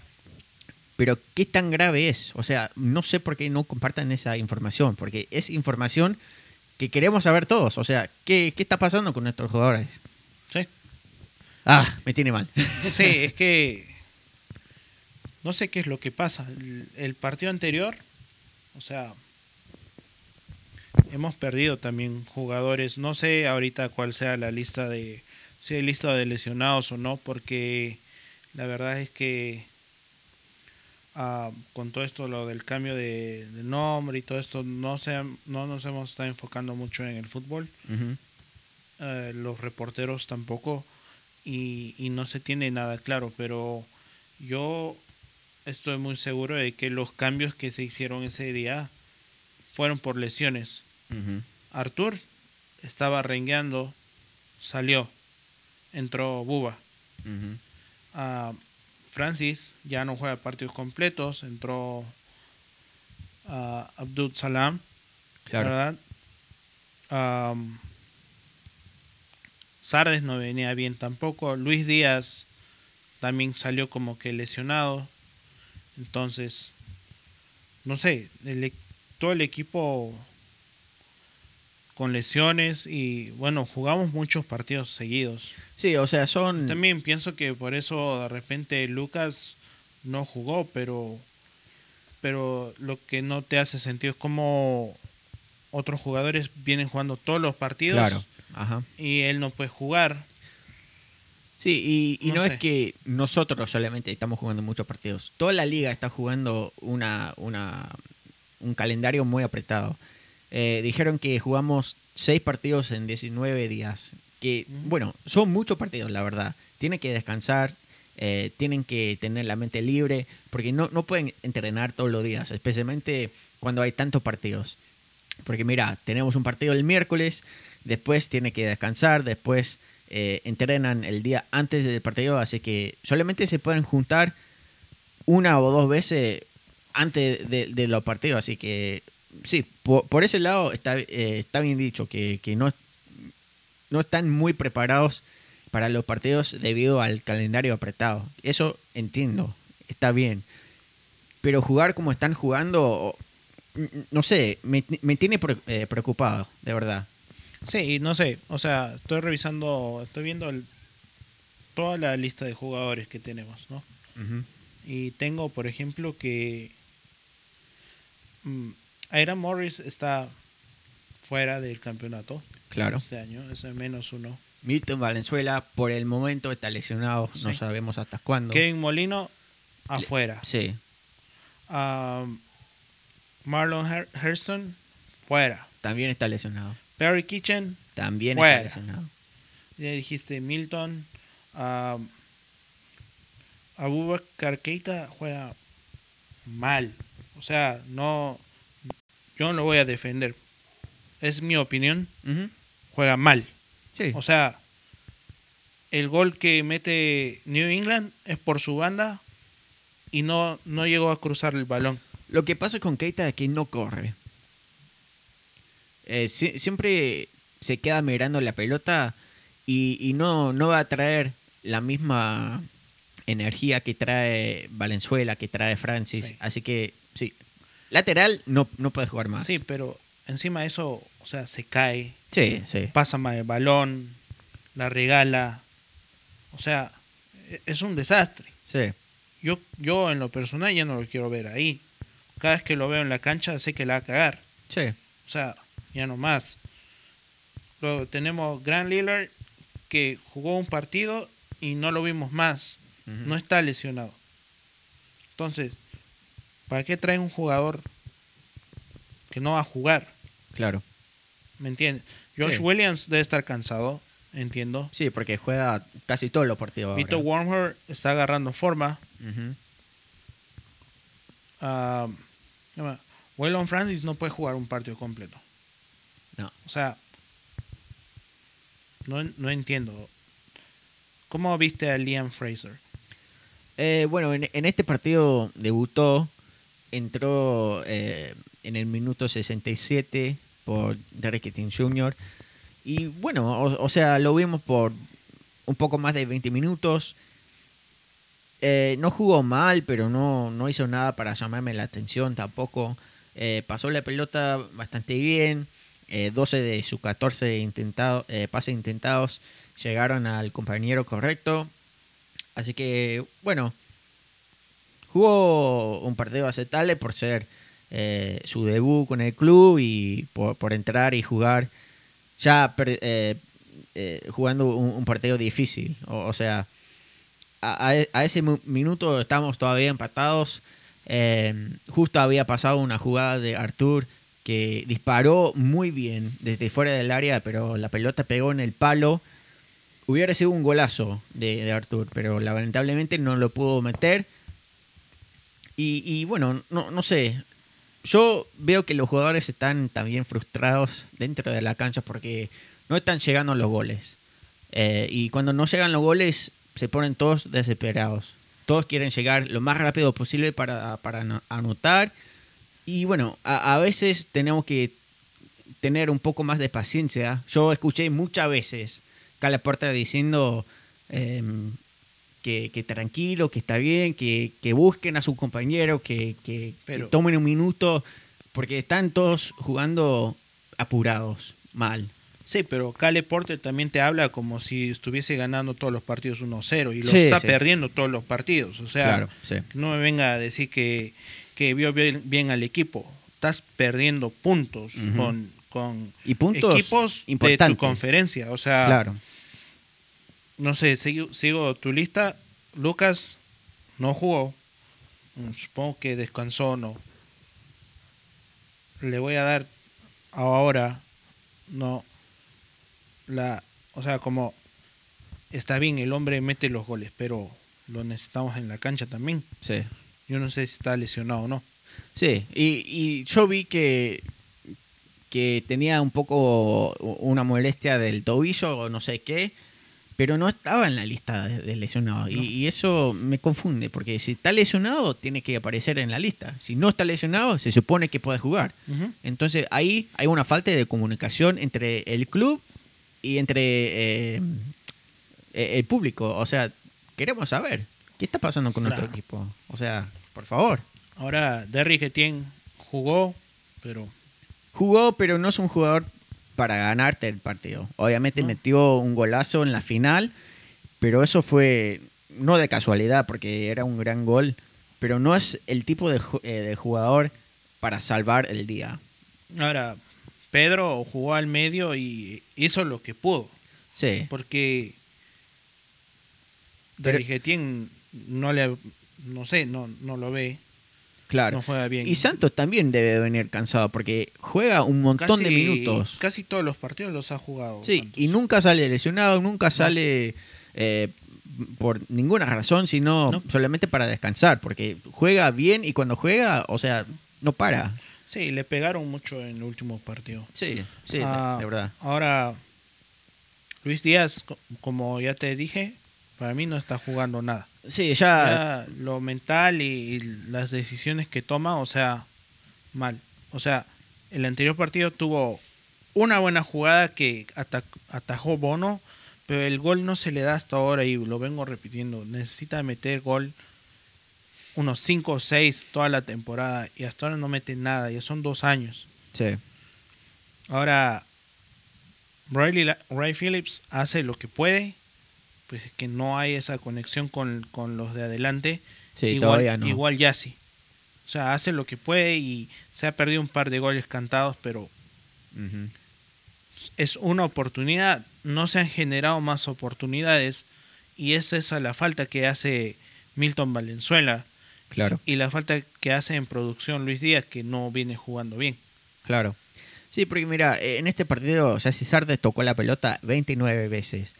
pero ¿qué tan grave es? O sea, no sé por qué no compartan esa información, porque es información que queremos saber todos. O sea, ¿qué, qué está pasando con nuestros jugadores? Sí. Ah, me tiene mal. [laughs] Sí, es que no sé qué es lo que pasa. El, el partido anterior, o sea, hemos perdido también jugadores. No sé ahorita cuál sea la lista de si hay lista de lesionados o no, porque la verdad es que ah, con todo esto lo del cambio de, de nombre y todo esto no se, no nos hemos estado enfocando mucho en el fútbol. Eh, los reporteros tampoco y, y no se tiene nada claro, pero yo estoy muy seguro de que los cambios que se hicieron ese día fueron por lesiones. Ujú. Artur estaba rengueando, salió, entró Buba. Ah, Francis ya no juega partidos completos, entró ah, Abdul Salam, Claro. ¿verdad? Sardes no venía bien tampoco. Luis Díaz también salió como que lesionado. Entonces, no sé, el e- todo el equipo con lesiones y bueno, jugamos muchos partidos seguidos. Sí, o sea, son... También pienso que por eso de repente Lucas no jugó, pero pero lo que no te hace sentido es como otros jugadores vienen jugando todos los partidos Claro. Ajá. y él no puede jugar. Sí, y, y No no, sé. es que nosotros solamente estamos jugando muchos partidos. Toda la liga está jugando una, una, un calendario muy apretado. Eh, dijeron que jugamos seis partidos en 19 días. Que, bueno, son muchos partidos, la verdad. Tienen que descansar, eh, tienen que tener la mente libre, porque no, no pueden entrenar todos los días, especialmente cuando hay tantos partidos. Porque mira, tenemos un partido el miércoles, después tiene que descansar, después eh, entrenan el día antes del partido, así que solamente se pueden juntar una o dos veces antes de, de los partidos, así que sí, por, por ese lado está, eh, está bien dicho, que, que no, no están muy preparados para los partidos debido al calendario apretado. Eso entiendo, está bien. Pero jugar como están jugando, no sé, me, me tiene eh, preocupado, de verdad. Sí, no sé, o sea, estoy revisando, estoy viendo el- toda la lista de jugadores que tenemos, ¿no? Y tengo, por ejemplo, que Aaron Morris está fuera del campeonato Claro. este año, es el menos uno. Milton Valenzuela por el momento está lesionado, no sabemos hasta cuándo. Kevin Molino afuera. Sí, Um, Marlon Her- Hurston fuera. también está lesionado. Perry Kitchen, También Fuera. está lesionado. ya dijiste Milton. Um, Abubakar Keita juega mal. O sea, no. Yo no lo voy a defender. Es mi opinión. Juega mal. Sí, O sea, el gol que mete New England es por su banda y no, no llegó a cruzar el balón. Lo que pasa con Keita es que no corre. Eh, si- siempre se queda mirando la pelota y, y no, no va a traer la misma energía que trae Valenzuela, que trae Francis. Sí. Así que, sí, lateral no, no puede jugar más. Sí, pero encima de eso, o sea, se cae, sí, sí. pasa mal el balón, la regala. O sea, e- es un desastre. sí. Yo, yo en lo personal ya no lo quiero ver ahí. Cada vez que lo veo en la cancha sé que la va a cagar. sí. O sea, ya no más. Luego tenemos Grant Lillard que jugó un partido y no lo vimos más. No está lesionado. Entonces, ¿para qué traen un jugador que no va a jugar? Claro. ¿Me entiendes? Josh Sí. Williams debe estar cansado, entiendo. Sí, porque juega casi todos los partidos. Vito Warmer está agarrando forma. Ah, ¿qué más? Waylon Francis no puede jugar un partido completo. No. O sea, no, no entiendo. ¿Cómo viste a Liam Fraser? Eh, bueno, en, en este partido debutó, entró eh, en el minuto 67 por Derek King Jr. Y bueno, o, sea, lo vimos por un poco más de 20 minutos. Eh, no jugó mal, pero no, no hizo nada para llamarme la atención tampoco. Eh, pasó la pelota bastante bien. Eh, 12 de sus 14 intentado, pases intentados llegaron al compañero correcto. Así que, bueno, jugó un partido aceptable por ser eh, su debut con el club y por, entrar y jugar ya eh, eh, jugando un, partido difícil. O, sea, a, ese minuto estamos todavía empatados. Justo había pasado una jugada de Artur que disparó muy bien desde fuera del área, pero la pelota pegó en el palo. Hubiera sido un golazo de Artur, pero lamentablemente no lo pudo meter. Y, bueno, no, no sé. Yo veo que los jugadores están también frustrados dentro de la cancha porque no están llegando los goles. Eh, y cuando no llegan los goles, se ponen todos desesperados. Todos quieren llegar lo más rápido posible para, para ano- anotar. Y bueno, a, veces tenemos que tener un poco más de paciencia. Yo escuché muchas veces Cala Porta diciendo em, que, que tranquilo, que está bien, que, que busquen a su compañero, que, que- tomen un minuto, porque están todos jugando apurados, mal. Sí, pero Cale Porter también te habla como si estuviese ganando todos los partidos 1-0 y Sí, está sí. perdiendo todos los partidos. O sea, Claro, sí. que no me venga a decir que, que vio bien, bien al equipo. Estás perdiendo puntos con, con Y puntos equipos de importantes. tu conferencia. O sea, Claro. No sé, sigo, sigo tu lista. Lucas no jugó. Mm, Supongo que descansó o no. Le voy a dar ahora, no, la, o sea, como está bien, el hombre mete los goles, pero lo necesitamos en la cancha también. Sí. Yo no sé si está lesionado o no. Sí, y, y yo vi que, que tenía un poco una molestia del tobillo o no sé qué, pero no estaba en la lista de, lesionados. No. Y, y eso me confunde, porque si está lesionado, tiene que aparecer en la lista. Si no está lesionado, se supone que puede jugar. Entonces ahí hay una falta de comunicación entre el club y entre eh, eh, el público. O sea, queremos saber qué está pasando con nuestro Claro. equipo. O sea, por favor. Ahora, Derrick Etienne jugó, pero Jugó, pero no es un jugador para ganarte el partido. Obviamente metió un golazo en la final, pero eso fue no de casualidad, porque era un gran gol, pero no es el tipo de, eh, de jugador para salvar el día. ahora Pedro jugó al medio y hizo lo que pudo. Sí, porque Etienne no le no sé no no lo ve claro. no juega bien Y Santos también debe venir cansado, porque juega un montón de minutos. casi todos los partidos los ha jugado Sí, Santos. y nunca sale lesionado, nunca sale eh, por ninguna razón, sino No. solamente para descansar, porque juega bien y cuando juega, o sea, no para. sí le pegaron mucho en el último partido Sí, sí, de- Ah, de verdad. ahora Luis Díaz co- como ya te dije para mí no está jugando nada Sí, ya, Ya lo mental y, y las decisiones que toma, o sea, mal. O sea, el anterior partido tuvo una buena jugada que ata- atajó Bono, pero el gol no se le da hasta ahora y lo vengo repitiendo. Necesita meter gol unos 5 o 6 toda la temporada y hasta ahora no mete nada, ya son dos años. sí, Ahora, Riley, Ray Phillips hace lo que puede, pues es que no hay esa conexión con, con los de adelante. sí, igual, todavía no. Igual Yassi. O sea, hace lo que puede y se ha perdido un par de goles cantados, pero es una oportunidad. No se han generado más oportunidades y es esa la falta que hace Milton Valenzuela Claro, y la falta que hace en producción Luis Díaz, que no viene jugando bien. claro. Sí, porque mira, en este partido Jesse Sardes tocó la pelota 29 veces.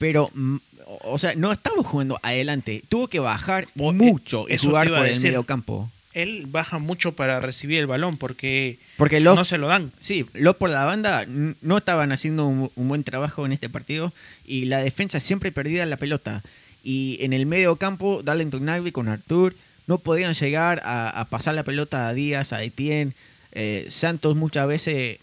Pero, mm, o sea, no estaba jugando adelante. Tuvo que bajar Bo- mucho y jugar por el medio campo. Él baja mucho para recibir el balón porque Porque los no se lo dan. Sí, lo por la banda no estaban haciendo un, un buen trabajo en este partido y la defensa siempre perdía la pelota. Y en el medio campo, Darlington Nagby con Artur no podían llegar a, a pasar la pelota a Díaz, a Etienne. Eh, Santos muchas veces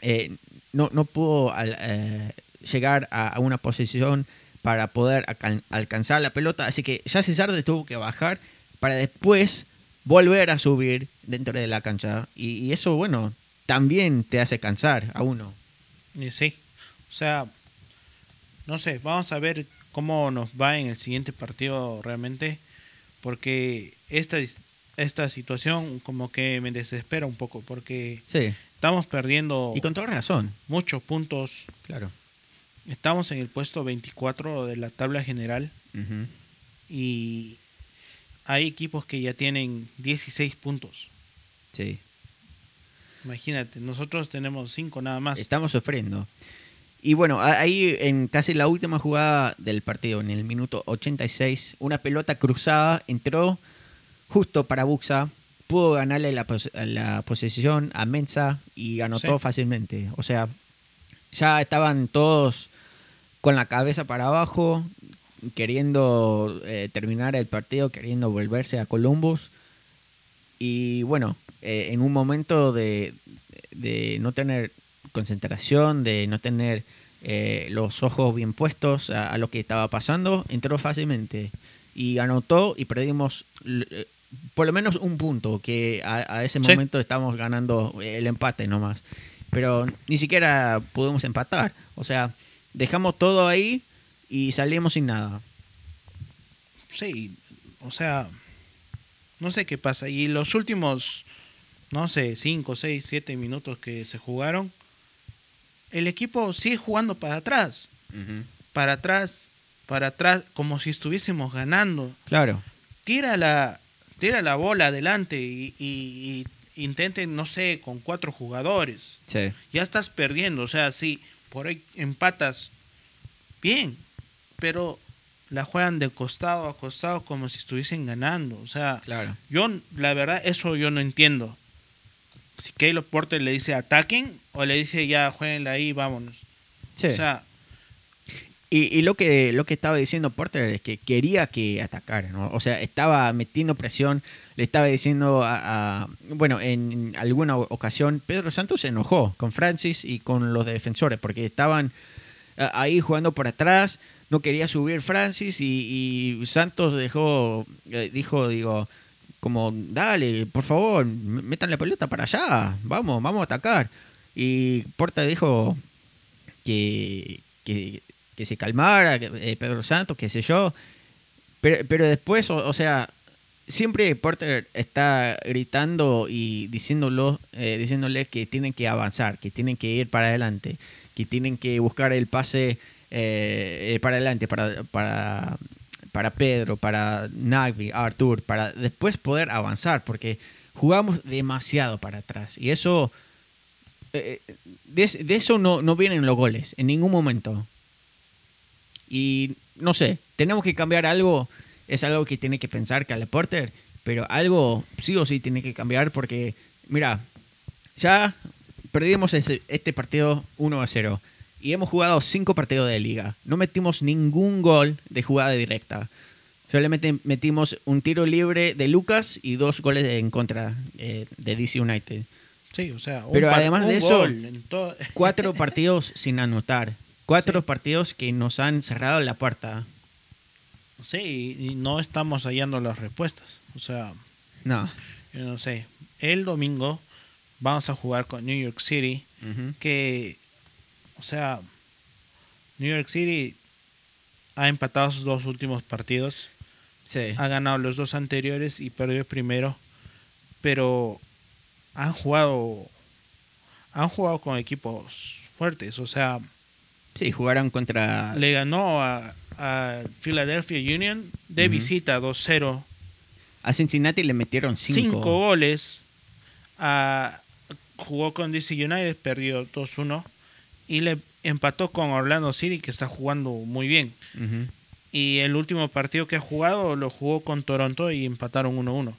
eh, no, no pudo al- eh, llegar a, a una posición para poder alcan- alcanzar la pelota. Así que ya César tuvo que bajar para después volver a subir dentro de la cancha. Y, y eso, bueno, también te hace cansar a uno. Y sí. O sea, no sé, vamos a ver cómo nos va en el siguiente partido realmente. Porque esta, esta esta situación como que me desespera un poco porque Sí. estamos perdiendo Y con toda razón. muchos puntos. Claro. Estamos en el puesto 24 de la tabla general y hay equipos que ya tienen 16 puntos. Sí. Imagínate, nosotros tenemos 5 nada más. Estamos sufriendo. Y bueno, ahí en casi la última jugada del partido, en el minuto 86, una pelota cruzada entró justo para Buxa, pudo ganarle la, pos- la posesión a Mensa y anotó Sí. fácilmente. O sea, ya estaban todos con la cabeza para abajo, queriendo eh, terminar el partido, queriendo volverse a Columbus. Y bueno, eh, en un momento de, de no tener concentración, de no tener eh, los ojos bien puestos a, a lo que estaba pasando, entró fácilmente y anotó y perdimos por lo menos un punto, que a, a ese Sí. momento estábamos ganando el empate nomás. Pero ni siquiera pudimos empatar. O sea, dejamos todo ahí y salimos sin nada. Sí, o sea, no sé qué pasa. Y los últimos, no sé, 5, 6, 7 minutos que se jugaron, el equipo sigue jugando para atrás, para atrás, para atrás, como si estuviésemos ganando. Claro. Tira la, tira la bola adelante y, y- y intenten, no sé, con cuatro jugadores. Sí. Ya estás perdiendo, o sea, sí, por ahí empatas, bien, pero la juegan de costado a costado como si estuviesen ganando. O sea, Claro. yo, la verdad, eso yo no entiendo. Si Caleb Porter le dice ataquen o le dice ya jueguenla ahí, vámonos. Sí. O sea, Y, y lo que lo que estaba diciendo Porter es que quería que atacara, ¿no? O sea, estaba metiendo presión, le estaba diciendo a, bueno, en alguna ocasión Pedro Santos se enojó con Francis y con los defensores porque estaban ahí jugando por atrás, no quería subir Francis y, Santos dejó eh, dijo, digo, como dale, por favor, metan la pelota para allá, vamos, vamos a atacar. Y Porter dijo que, que, que se calmara, eh, Pedro Santos, qué sé yo. Pero, pero después, o sea, siempre Porter está gritando y diciéndolo, eh, diciéndole que tienen que avanzar, que tienen que ir para adelante, que tienen que buscar el pase eh, eh, para adelante, para, para, Pedro, para Nagby, Artur, para después poder avanzar, porque jugamos demasiado para atrás. Y eso, de, de eso no, no vienen los goles, en ningún momento. Y no sé, tenemos que cambiar algo. Es algo que tiene que pensar Cale Porter. Pero algo sí o sí tiene que cambiar porque, mira, ya perdimos este partido 1 a 0. Y hemos jugado 5 partidos de liga. No metimos ningún gol de jugada directa. Solamente metimos un tiro libre de Lucas y dos goles en contra eh, de DC United. sí, o sea, un Pero además de eso- Cuatro partidos sin anotar. Cuatro [laughs] partidos que nos han cerrado la puerta. Sí, y, no estamos hallando las respuestas. O sea, No. yo no sé. El domingo vamos a jugar con New York City. Que, o sea, New York City ha empatado sus dos últimos partidos, Sí. ha ganado los dos anteriores y perdió el primero, pero han jugado, han jugado con equipos fuertes, o sea, Sí, jugaron contra. le ganó a, a Philadelphia Union de visita 2-0, A Cincinnati le metieron cinco. cinco goles, a- jugó con DC United, perdió 2-1 y le empató con Orlando City que está jugando muy bien. Y el último partido que ha jugado lo jugó con Toronto y empataron 1-1.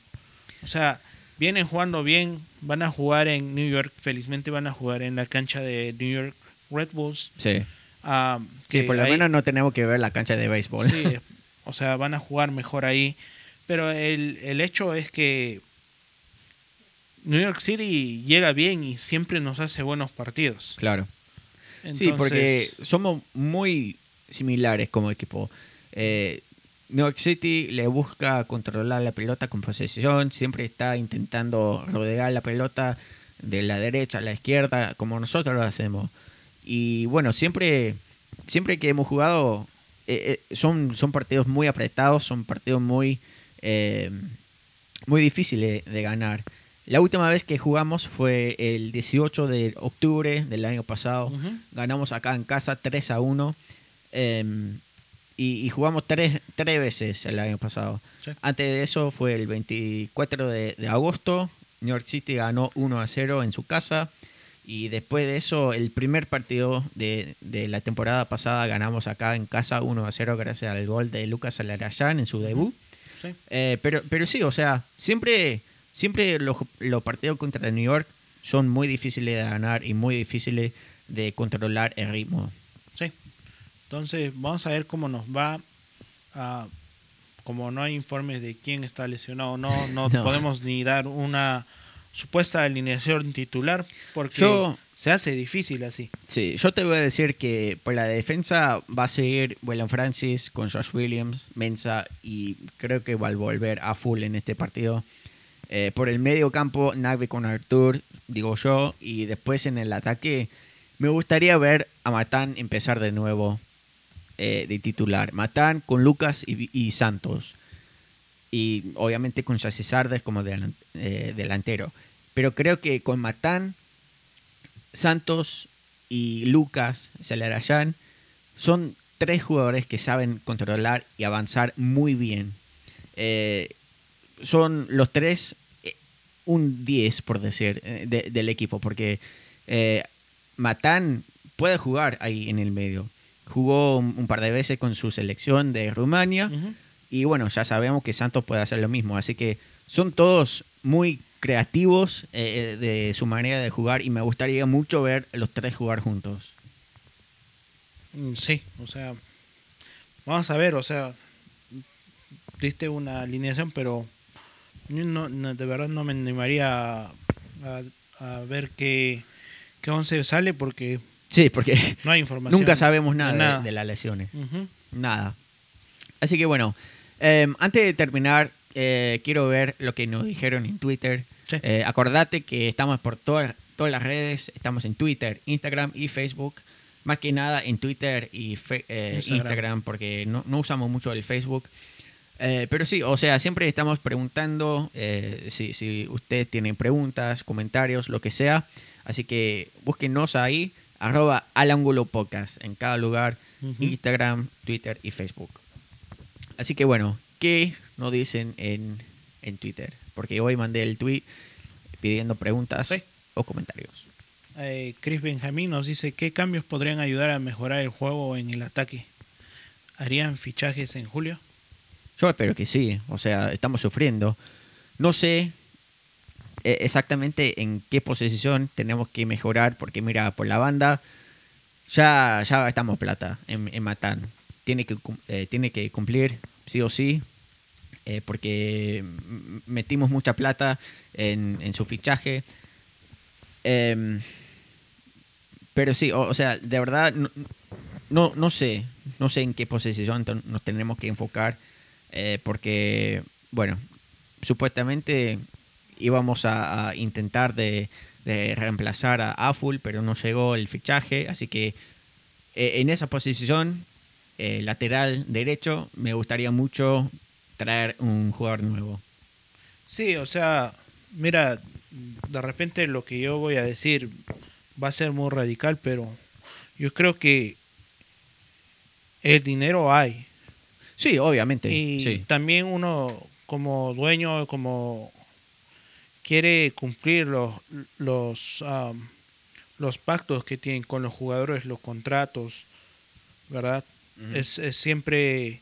O sea, vienen jugando bien, van a jugar en New York, felizmente van a jugar en la cancha de New York Red Bulls. Sí. Ah, Sí, por lo ahí- menos no tenemos que ver la cancha de béisbol. Sí, [laughs] o sea, van a jugar mejor ahí. Pero el, el hecho es que New York City llega bien y siempre nos hace buenos partidos. Claro. sí, porque somos muy similares como equipo. Eh, New York City le busca controlar la pelota con posesión, siempre está intentando rodear la pelota de la derecha a la izquierda, como nosotros lo hacemos. Y bueno, siempre, siempre que hemos jugado, eh, eh, son, son partidos muy apretados, son partidos muy, eh, muy difícil de, de ganar. La última vez que jugamos fue el 18 de octubre del año pasado. Ujú. Ganamos acá en casa 3 a 1. em, y, y jugamos tres, tres veces el año pasado. Sí. Antes de eso fue el 24 de, de agosto. New York City ganó 1 a 0 en su casa. Y después de eso, el primer partido de, de la temporada pasada ganamos acá en casa 1 a 0 gracias al gol de Lucas Alarayán en su debut. Sí. Eh, pero, pero sí, o sea, siempre, siempre los, los partidos contra New York son muy difíciles de ganar y muy difíciles de controlar el ritmo. Sí. Entonces, vamos a ver cómo nos va. Ah, como no hay informes de quién está lesionado, no, no, [laughs] No. podemos ni dar una supuesta alineación titular porque Yo- se hace difícil así. Sí, yo te voy a decir que por la defensa va a seguir William Francis con Josh Williams, Mensa y creo que va a volver a full en este partido. Eh, por el medio campo, Nagbe con Artur, digo yo, y después en el ataque me gustaría ver a Matán empezar de nuevo eh, de titular. Matán con Lucas y, y Santos. Y obviamente con Chassis Sardes como eh, delantero. Pero creo que con Matán, Santos y Lucas Celarayan son tres jugadores que saben controlar y avanzar muy bien. Eh, son los tres eh, un 10, por decir, de- del equipo, porque eh, Matán puede jugar ahí en el medio. Jugó un, par de veces con su selección de Rumania. Y bueno, ya sabemos que Santos puede hacer lo mismo. Así que son todos muy creativos eh, de su manera de jugar y me gustaría mucho ver los tres jugar juntos. Mm, Sí, o sea, vamos a ver, o sea, diste una alineación, pero yo no, no- de verdad no me animaría a, a- a ver qué, qué once sale porque Sí, porque [laughs] no hay información. nunca sabemos nada, de de- nada. De, las lesiones. Nada. Así que bueno, eh, antes de terminar, eh, quiero ver lo que nos dijeron en Twitter. Sí. Eh, acordate que estamos por todas, todas las redes, estamos en Twitter, Instagram y Facebook. Más que nada en Twitter y fe- eh, Instagram. Instagram. porque no, no usamos mucho el Facebook. Pero sí, o sea, siempre estamos preguntando si, si ustedes tienen preguntas, comentarios, lo que sea. Así que búsquenos ahí, arroba al ángulo podcast, en cada lugar. Instagram, Twitter y Facebook. Así que bueno, ¿qué nos dicen en, en Twitter? Porque hoy mandé el tweet pidiendo preguntas Sí. o comentarios. Eh, Chris Benjamín nos dice qué cambios podrían ayudar a mejorar el juego en el ataque. ¿Harían fichajes en julio? Yo espero que sí, o sea, estamos sufriendo. No sé eh, exactamente en qué posición tenemos que mejorar, porque mira, por la banda ya, ya gastamos plata en, en Matán. Tiene que, eh, tiene que cumplir sí o sí, eh, porque metimos mucha plata en, en su fichaje. Em, pero sí, o, sea, de verdad, no, no, sé, no sé en qué posición nos tenemos que enfocar, eh, porque, bueno, supuestamente íbamos a, a intentar de, de reemplazar a Aful, pero no llegó el fichaje, así que eh, en esa posición, eh, lateral derecho, me gustaría mucho traer un jugador nuevo. Sí, o sea, mira, de repente lo que yo voy a decir va a ser muy radical, pero yo creo que el dinero hay. Sí, obviamente. Y sí. también uno como dueño, como quiere cumplir los los am, los pactos que tienen con los jugadores, los contratos, ¿verdad? Es, es siempre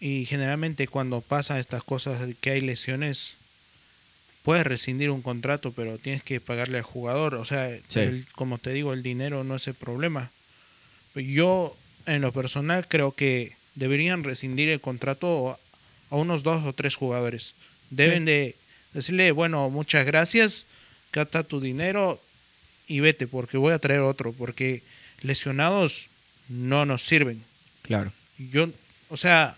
y generalmente cuando pasan estas cosas que hay lesiones puedes rescindir un contrato pero tienes que pagarle al jugador o sea Sí. el- como te digo el dinero no es el problema yo en lo personal creo que deberían rescindir el contrato a- unos dos o tres jugadores deben Sí. de decirle bueno muchas gracias gasta tu dinero y vete porque voy a traer otro porque lesionados no nos sirven Claro. yo o sea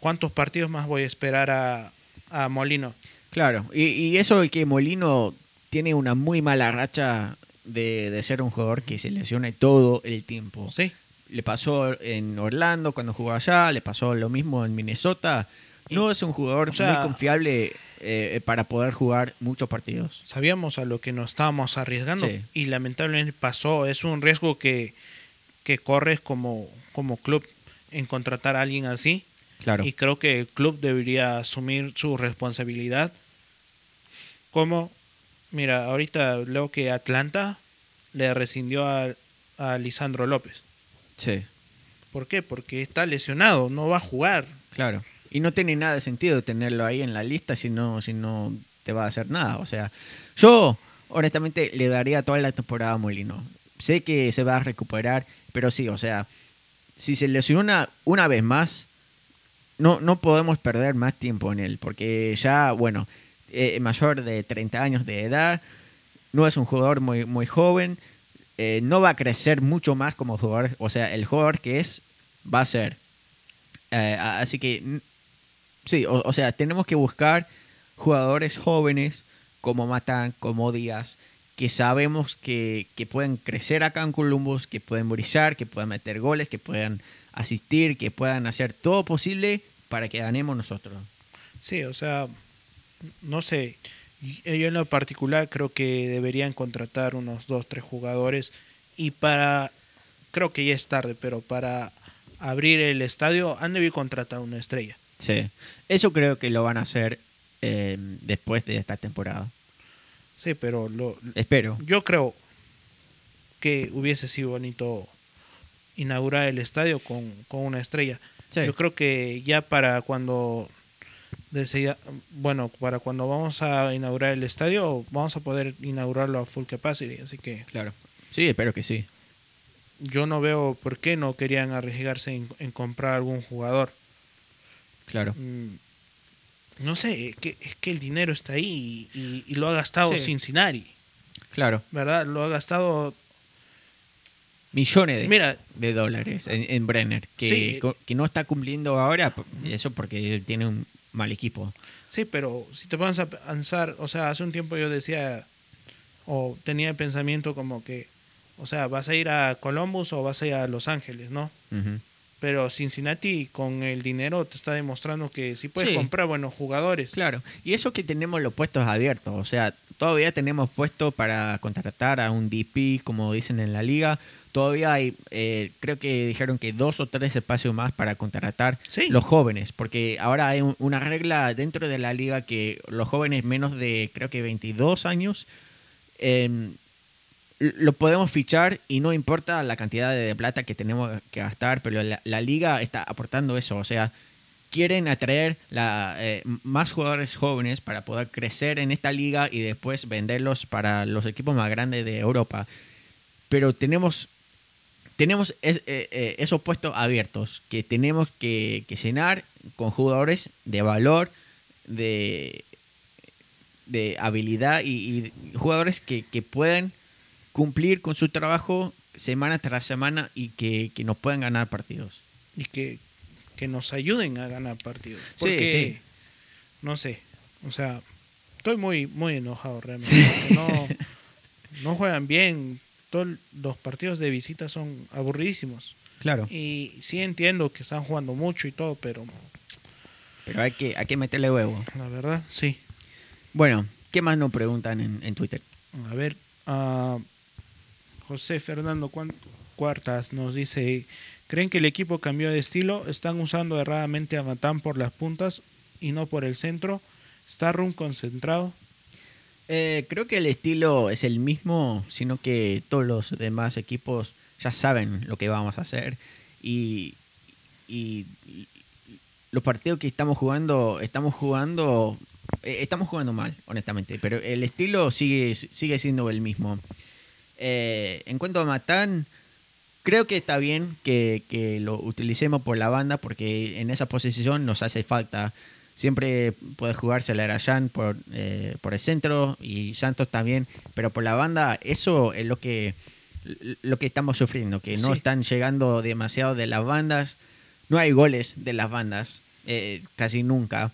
cuántos partidos más voy a esperar a, a Molino Claro, y, y eso de que Molino tiene una muy mala racha de, de ser un jugador que se lesiona todo el tiempo. sí Le pasó en Orlando cuando jugó allá, le pasó lo mismo en Minnesota. no es un jugador o sea- muy confiable eh, para poder jugar muchos partidos. Sabíamos a lo que nos estábamos arriesgando Sí. y lamentablemente pasó. Es un riesgo que, que corres como, como club en contratar a alguien así. Claro. Y creo que el club debería asumir su responsabilidad. Como, mira, ahorita leo que Atlanta le rescindió a, a Lisandro López. Sí, ¿Por qué? Porque está lesionado, no va a jugar. claro. Y no tiene nada de sentido tenerlo ahí en la lista si no, si no te va a hacer nada. O sea, yo honestamente le daría toda la temporada a Molino. Sé que se va a recuperar, pero sí, o sea, si se lesiona una vez más, no, no podemos perder más tiempo en él, porque ya, bueno, eh, mayor de 30 años de edad, no es un jugador muy, muy joven, eh, no va a crecer mucho más como jugador, o sea, el jugador que es, va a ser. Eh, así que, sí, o, o sea, tenemos que buscar jugadores jóvenes como Matan, como Díaz, que sabemos que, que pueden crecer acá en Columbus, que pueden brillar, que puedan meter goles, que puedan asistir, que puedan hacer todo posible para que ganemos nosotros. Sí, o sea, no sé. Yo en lo particular creo que deberían contratar unos dos, tres jugadores y para, creo que ya es tarde, pero para abrir el estadio han debido contratar una estrella. Sí, eso creo que lo van a hacer eh, después de esta temporada. Sí, pero lo, Espero. yo creo que hubiese sido bonito inaugurar el estadio con, con una estrella. Sí. Yo creo que ya para cuando decía, bueno, para cuando vamos a inaugurar el estadio, vamos a poder inaugurarlo a full capacity, así que Claro. Sí, espero que sí. yo no veo por qué no querían arriesgarse en, en comprar algún jugador. Claro. Mm, No sé, es que, es que el dinero está ahí y, y- y lo ha gastado Sí. Cincinnati, Claro. ¿verdad? Lo ha gastado... Millones de, Mira, de dólares en, en Brenner, que, Sí. que no está cumpliendo ahora, eso porque tiene un mal equipo. Sí, pero si te pones a pensar, o sea, hace un tiempo yo decía, o tenía el pensamiento como que, o sea, vas a ir a Columbus o vas a ir a Los Ángeles, ¿no? Pero Cincinnati con el dinero te está demostrando que sí puedes Sí. comprar buenos jugadores. Claro, y eso que tenemos los puestos abiertos, o sea, todavía tenemos puesto para contratar a un DP, como dicen en la liga, todavía hay, eh, creo que dijeron que dos o tres espacios más para contratar Sí. los jóvenes, porque ahora hay un- una regla dentro de la liga que los jóvenes menos de, creo que 22 años, em, lo podemos fichar y no importa la cantidad de plata que tenemos que gastar, pero la, liga está aportando eso, o sea, quieren atraer eh, más jugadores jóvenes para poder crecer en esta liga y después venderlos para los equipos más grandes de Europa. Pero tenemos, tenemos eh, eh, esos puestos abiertos que tenemos que, llenar con jugadores de valor, de, de habilidad y, y jugadores que, que puedan cumplir con su trabajo semana tras semana y que, que nos puedan ganar partidos. Y que, que nos ayuden a ganar partidos. Porque, sí. no sé, o sea, estoy muy, muy enojado realmente. No, no juegan bien. Todos los partidos de visita son aburridísimos. Claro. Y sí entiendo que están jugando mucho y todo, pero Pero hay que, hay que meterle huevo. la verdad, sí. Bueno, ¿qué más nos preguntan en, en Twitter? A ver, ah, José Fernando Cuartas nos dice, ¿creen que el equipo cambió de estilo? ¿Están usando erradamente a Matán por las puntas y no por el centro? ¿Está Run concentrado? Eh, creo que el estilo es el mismo, sino que todos los demás equipos ya saben lo que vamos a hacer. Y, y los partidos que estamos jugando, estamos jugando, eh, estamos jugando mal, honestamente. Pero el estilo sigue, sigue siendo el mismo. Eh, en cuanto a Matán, creo que está bien que, que lo utilicemos por la banda, porque en esa posición nos hace falta. Siempre puede jugarse a Arayan por, eh, por el centro y Santos también, pero por la banda eso es lo que, lo que estamos sufriendo, que no Sí. están llegando demasiado de las bandas, no hay goles de las bandas, eh, casi nunca.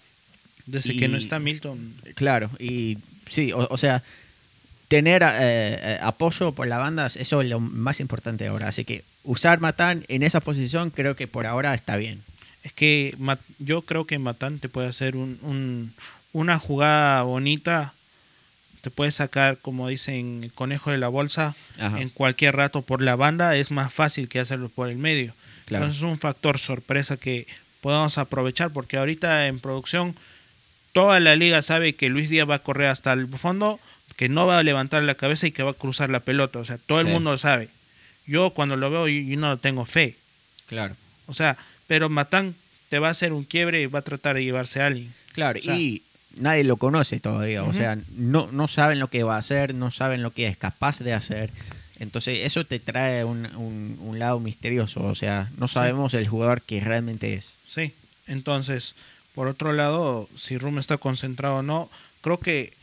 Desde Y- que no está Milton. Claro, y sí, o, o sea, tener eh, eh, apoyo por las bandas, eso es lo más importante ahora. Así que usar Matán en esa posición creo que por ahora está bien. Es que yo creo que Matán te puede hacer un, un- una jugada bonita. Te puede sacar, como dicen, el conejo de la bolsa Ajá, en cualquier rato por la banda. Es más fácil que hacerlo por el medio. claro. Entonces es un factor sorpresa que podamos aprovechar porque ahorita en producción toda la liga sabe que Luis Díaz va a correr hasta el fondo, que no va a levantar la cabeza y que va a cruzar la pelota. O sea, todo Sí. el mundo lo sabe. Yo cuando lo veo, yo, yo no tengo fe. Claro. O sea, pero Matán te va a hacer un quiebre y va a tratar de llevarse a alguien. Claro, O sea- y nadie lo conoce todavía, o sea, no, no saben lo que va a hacer, no saben lo que es capaz de hacer. Entonces eso te trae un, un- un lado misterioso, o sea, no sabemos el jugador que realmente es. Sí. Entonces, por otro lado, si Rum está concentrado o no, creo que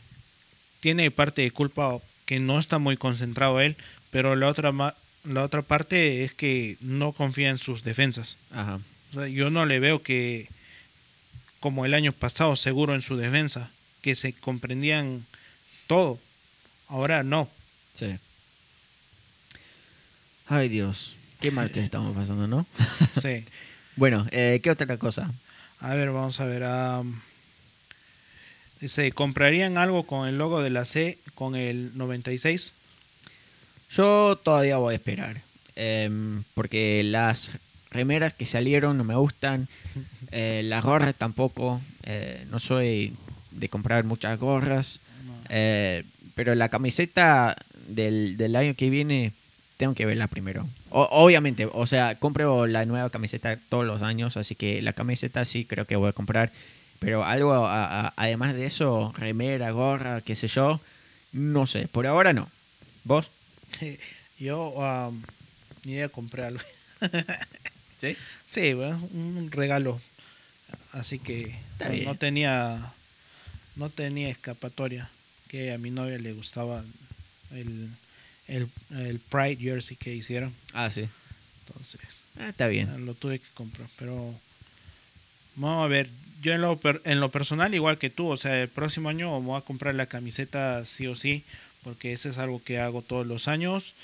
tiene parte de culpa que no está muy concentrado él, pero la otra ma- la otra parte es que no confía en sus defensas. Ajá. O sea, yo no le veo que como el año pasado seguro en su defensa, que se comprendían todo. Ahora no. Sí. Ay Dios, qué mal que estamos pasando, ¿no? Sí. [laughs] Bueno, eh, ¿qué otra cosa? A ver, vamos a ver. am, dice, ¿comprarían algo con el logo de la C con el 96? Yo todavía voy a esperar, em, porque las remeras que salieron no me gustan, [laughs] eh, las gorras tampoco, eh, no soy de comprar muchas gorras, eh, pero la camiseta del, del año que viene tengo que verla primero. O- obviamente, o sea, compro la nueva camiseta todos los años, así que la camiseta sí creo que voy a comprar, pero algo a- a- además de eso, remera, gorra, qué sé yo, no sé, por ahora no. ¿Vos? Yo am, ya compré algo. [laughs] Sí. Sí, bueno, un regalo. Así que no tenía no tenía escapatoria. Que a mi novia le gustaba el, el, el Pride jersey que hicieron. Ah, sí. Entonces, Ah, está bien. lo tuve que comprar. Pero vamos a ver. Yo en lo, per- en lo personal, igual que tú, o sea, el próximo año me voy a comprar la camiseta sí o sí, porque ese es algo que hago todos los años.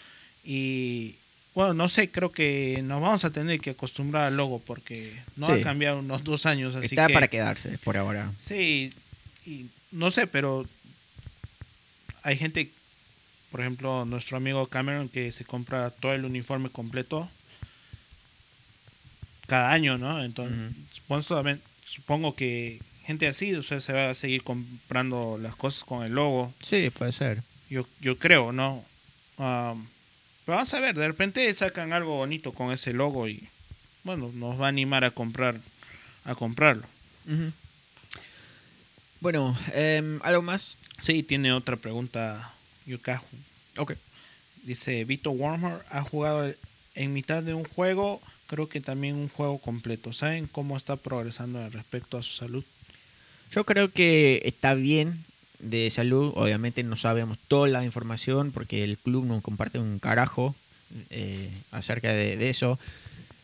Y bueno, no sé, creo que nos vamos a tener que acostumbrar al logo, porque no Sí. ha cambiado unos dos años. Así Está que, para quedarse por ahora. Sí, y no sé, pero hay gente, por ejemplo, nuestro amigo Cameron, que se compra todo el uniforme completo cada año, ¿no? Entonces, supongo que gente así, o sea, se va a seguir comprando las cosas con el logo. Sí, puede ser. Yo, yo creo, ¿no? Am, pero vamos a ver, de repente sacan algo bonito con ese logo y, bueno, nos va a animar a comprar, a comprarlo. Bueno, em, ¿algo más? Sí, tiene otra pregunta, Yukahu. Ok. Dice, Vito Warmer ha jugado en mitad de un juego, creo que también un juego completo. ¿Saben cómo está progresando respecto a su salud? Yo creo que está bien de salud. Obviamente no sabemos toda la información porque el club no comparte un carajo eh, acerca de, eso.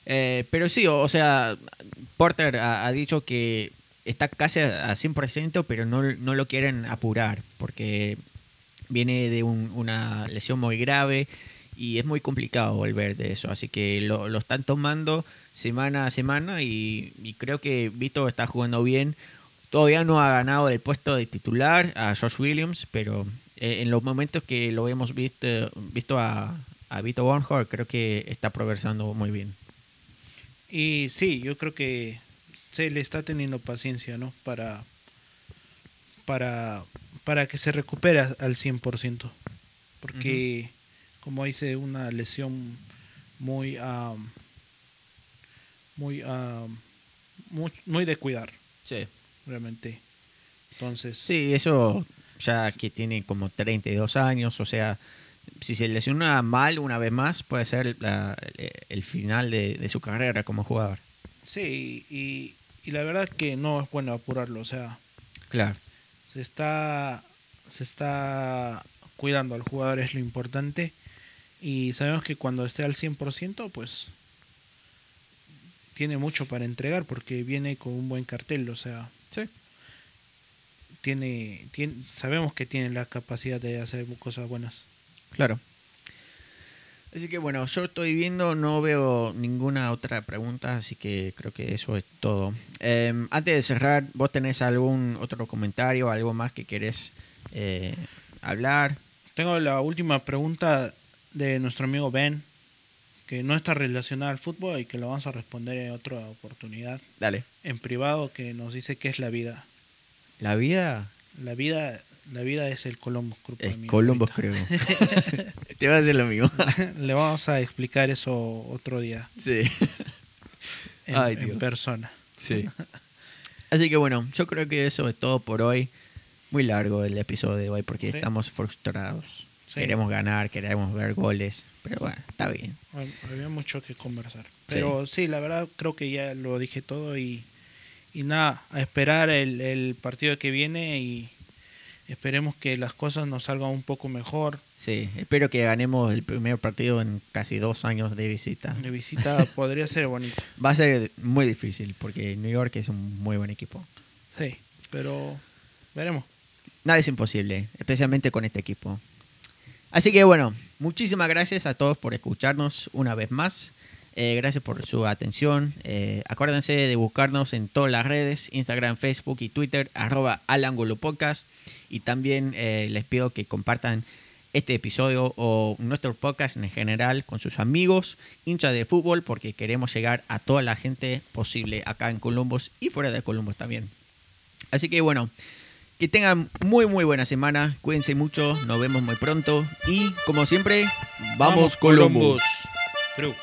Eh, pero sí, o, sea, Porter ha, dicho que está casi a a 100%, pero no, no lo quieren apurar porque viene de un- una lesión muy grave y es muy complicado volver de eso. Así que lo, lo están tomando semana a semana y, y creo que Vito está jugando bien. Todavía no ha ganado el puesto de titular a Josh Williams, pero eh, en los momentos que lo hemos visto, visto a, a Vito Bonhor, creo que está progresando muy bien. Y sí, yo creo que se le está teniendo paciencia, ¿no? Para, para, para que se recupere al 100%. Porque, como dice, una lesión muy, am, muy, am, muy, muy de cuidar, Sí. realmente. Entonces, Sí, eso ya que tiene como 32 años, o sea, si se lesiona mal una vez más, puede ser la- el final de, de su carrera como jugador. sí, y, y la verdad que no es bueno apurarlo, o sea, Claro. se está se está cuidando al jugador es lo importante y sabemos que cuando esté al 100% pues tiene mucho para entregar porque viene con un buen cartel o sea Sí. tiene, tiene sabemos que tiene la capacidad de hacer cosas buenas Claro. Así que bueno, yo estoy viendo, no veo ninguna otra pregunta, así que creo que eso es todo. Eh, antes de cerrar, ¿vos tenés algún otro comentario, algo más que querés eh, hablar? Tengo la última pregunta de nuestro amigo Ben, que no está relacionada al fútbol y que lo vamos a responder en otra oportunidad, Dale. en privado, que nos dice qué es la vida. La vida La vida, la vida es el Columbus Crew. es Columbus, creo. [laughs] Te va a hacer lo mismo. [laughs] Le vamos a explicar eso otro día sí. en, Ay, en Dios. persona. Sí. [laughs] Así que bueno, yo creo que eso es todo por hoy. Muy largo el episodio de hoy porque Sí. estamos frustrados. Sí. Queremos ganar, queremos ver goles. Pero bueno, está bien. Hab- Había mucho que conversar. Sí. Pero sí, la verdad creo que ya lo dije todo y, y nada, a esperar el, el partido que viene y esperemos que las cosas nos salgan un poco mejor. Sí, espero que ganemos el primer partido en casi dos años de visita. De visita [laughs] podría ser bonito. Va a ser muy difícil porque New York es un muy buen equipo. Sí, pero veremos. Nada es imposible, especialmente con este equipo. Así que bueno, muchísimas gracias a todos por escucharnos una vez más. Eh, gracias por su atención. Eh, acuérdense de buscarnos en todas las redes, Instagram, Facebook y Twitter, arroba podcast. Y también eh, les pido que compartan este episodio o nuestro podcast en general con sus amigos, hinchas de fútbol, porque queremos llegar a toda la gente posible acá en Columbus y fuera de Columbus también. Así que bueno, que tengan muy muy buena semana, cuídense mucho, nos vemos muy pronto y como siempre, vamos, Columbus. Creo.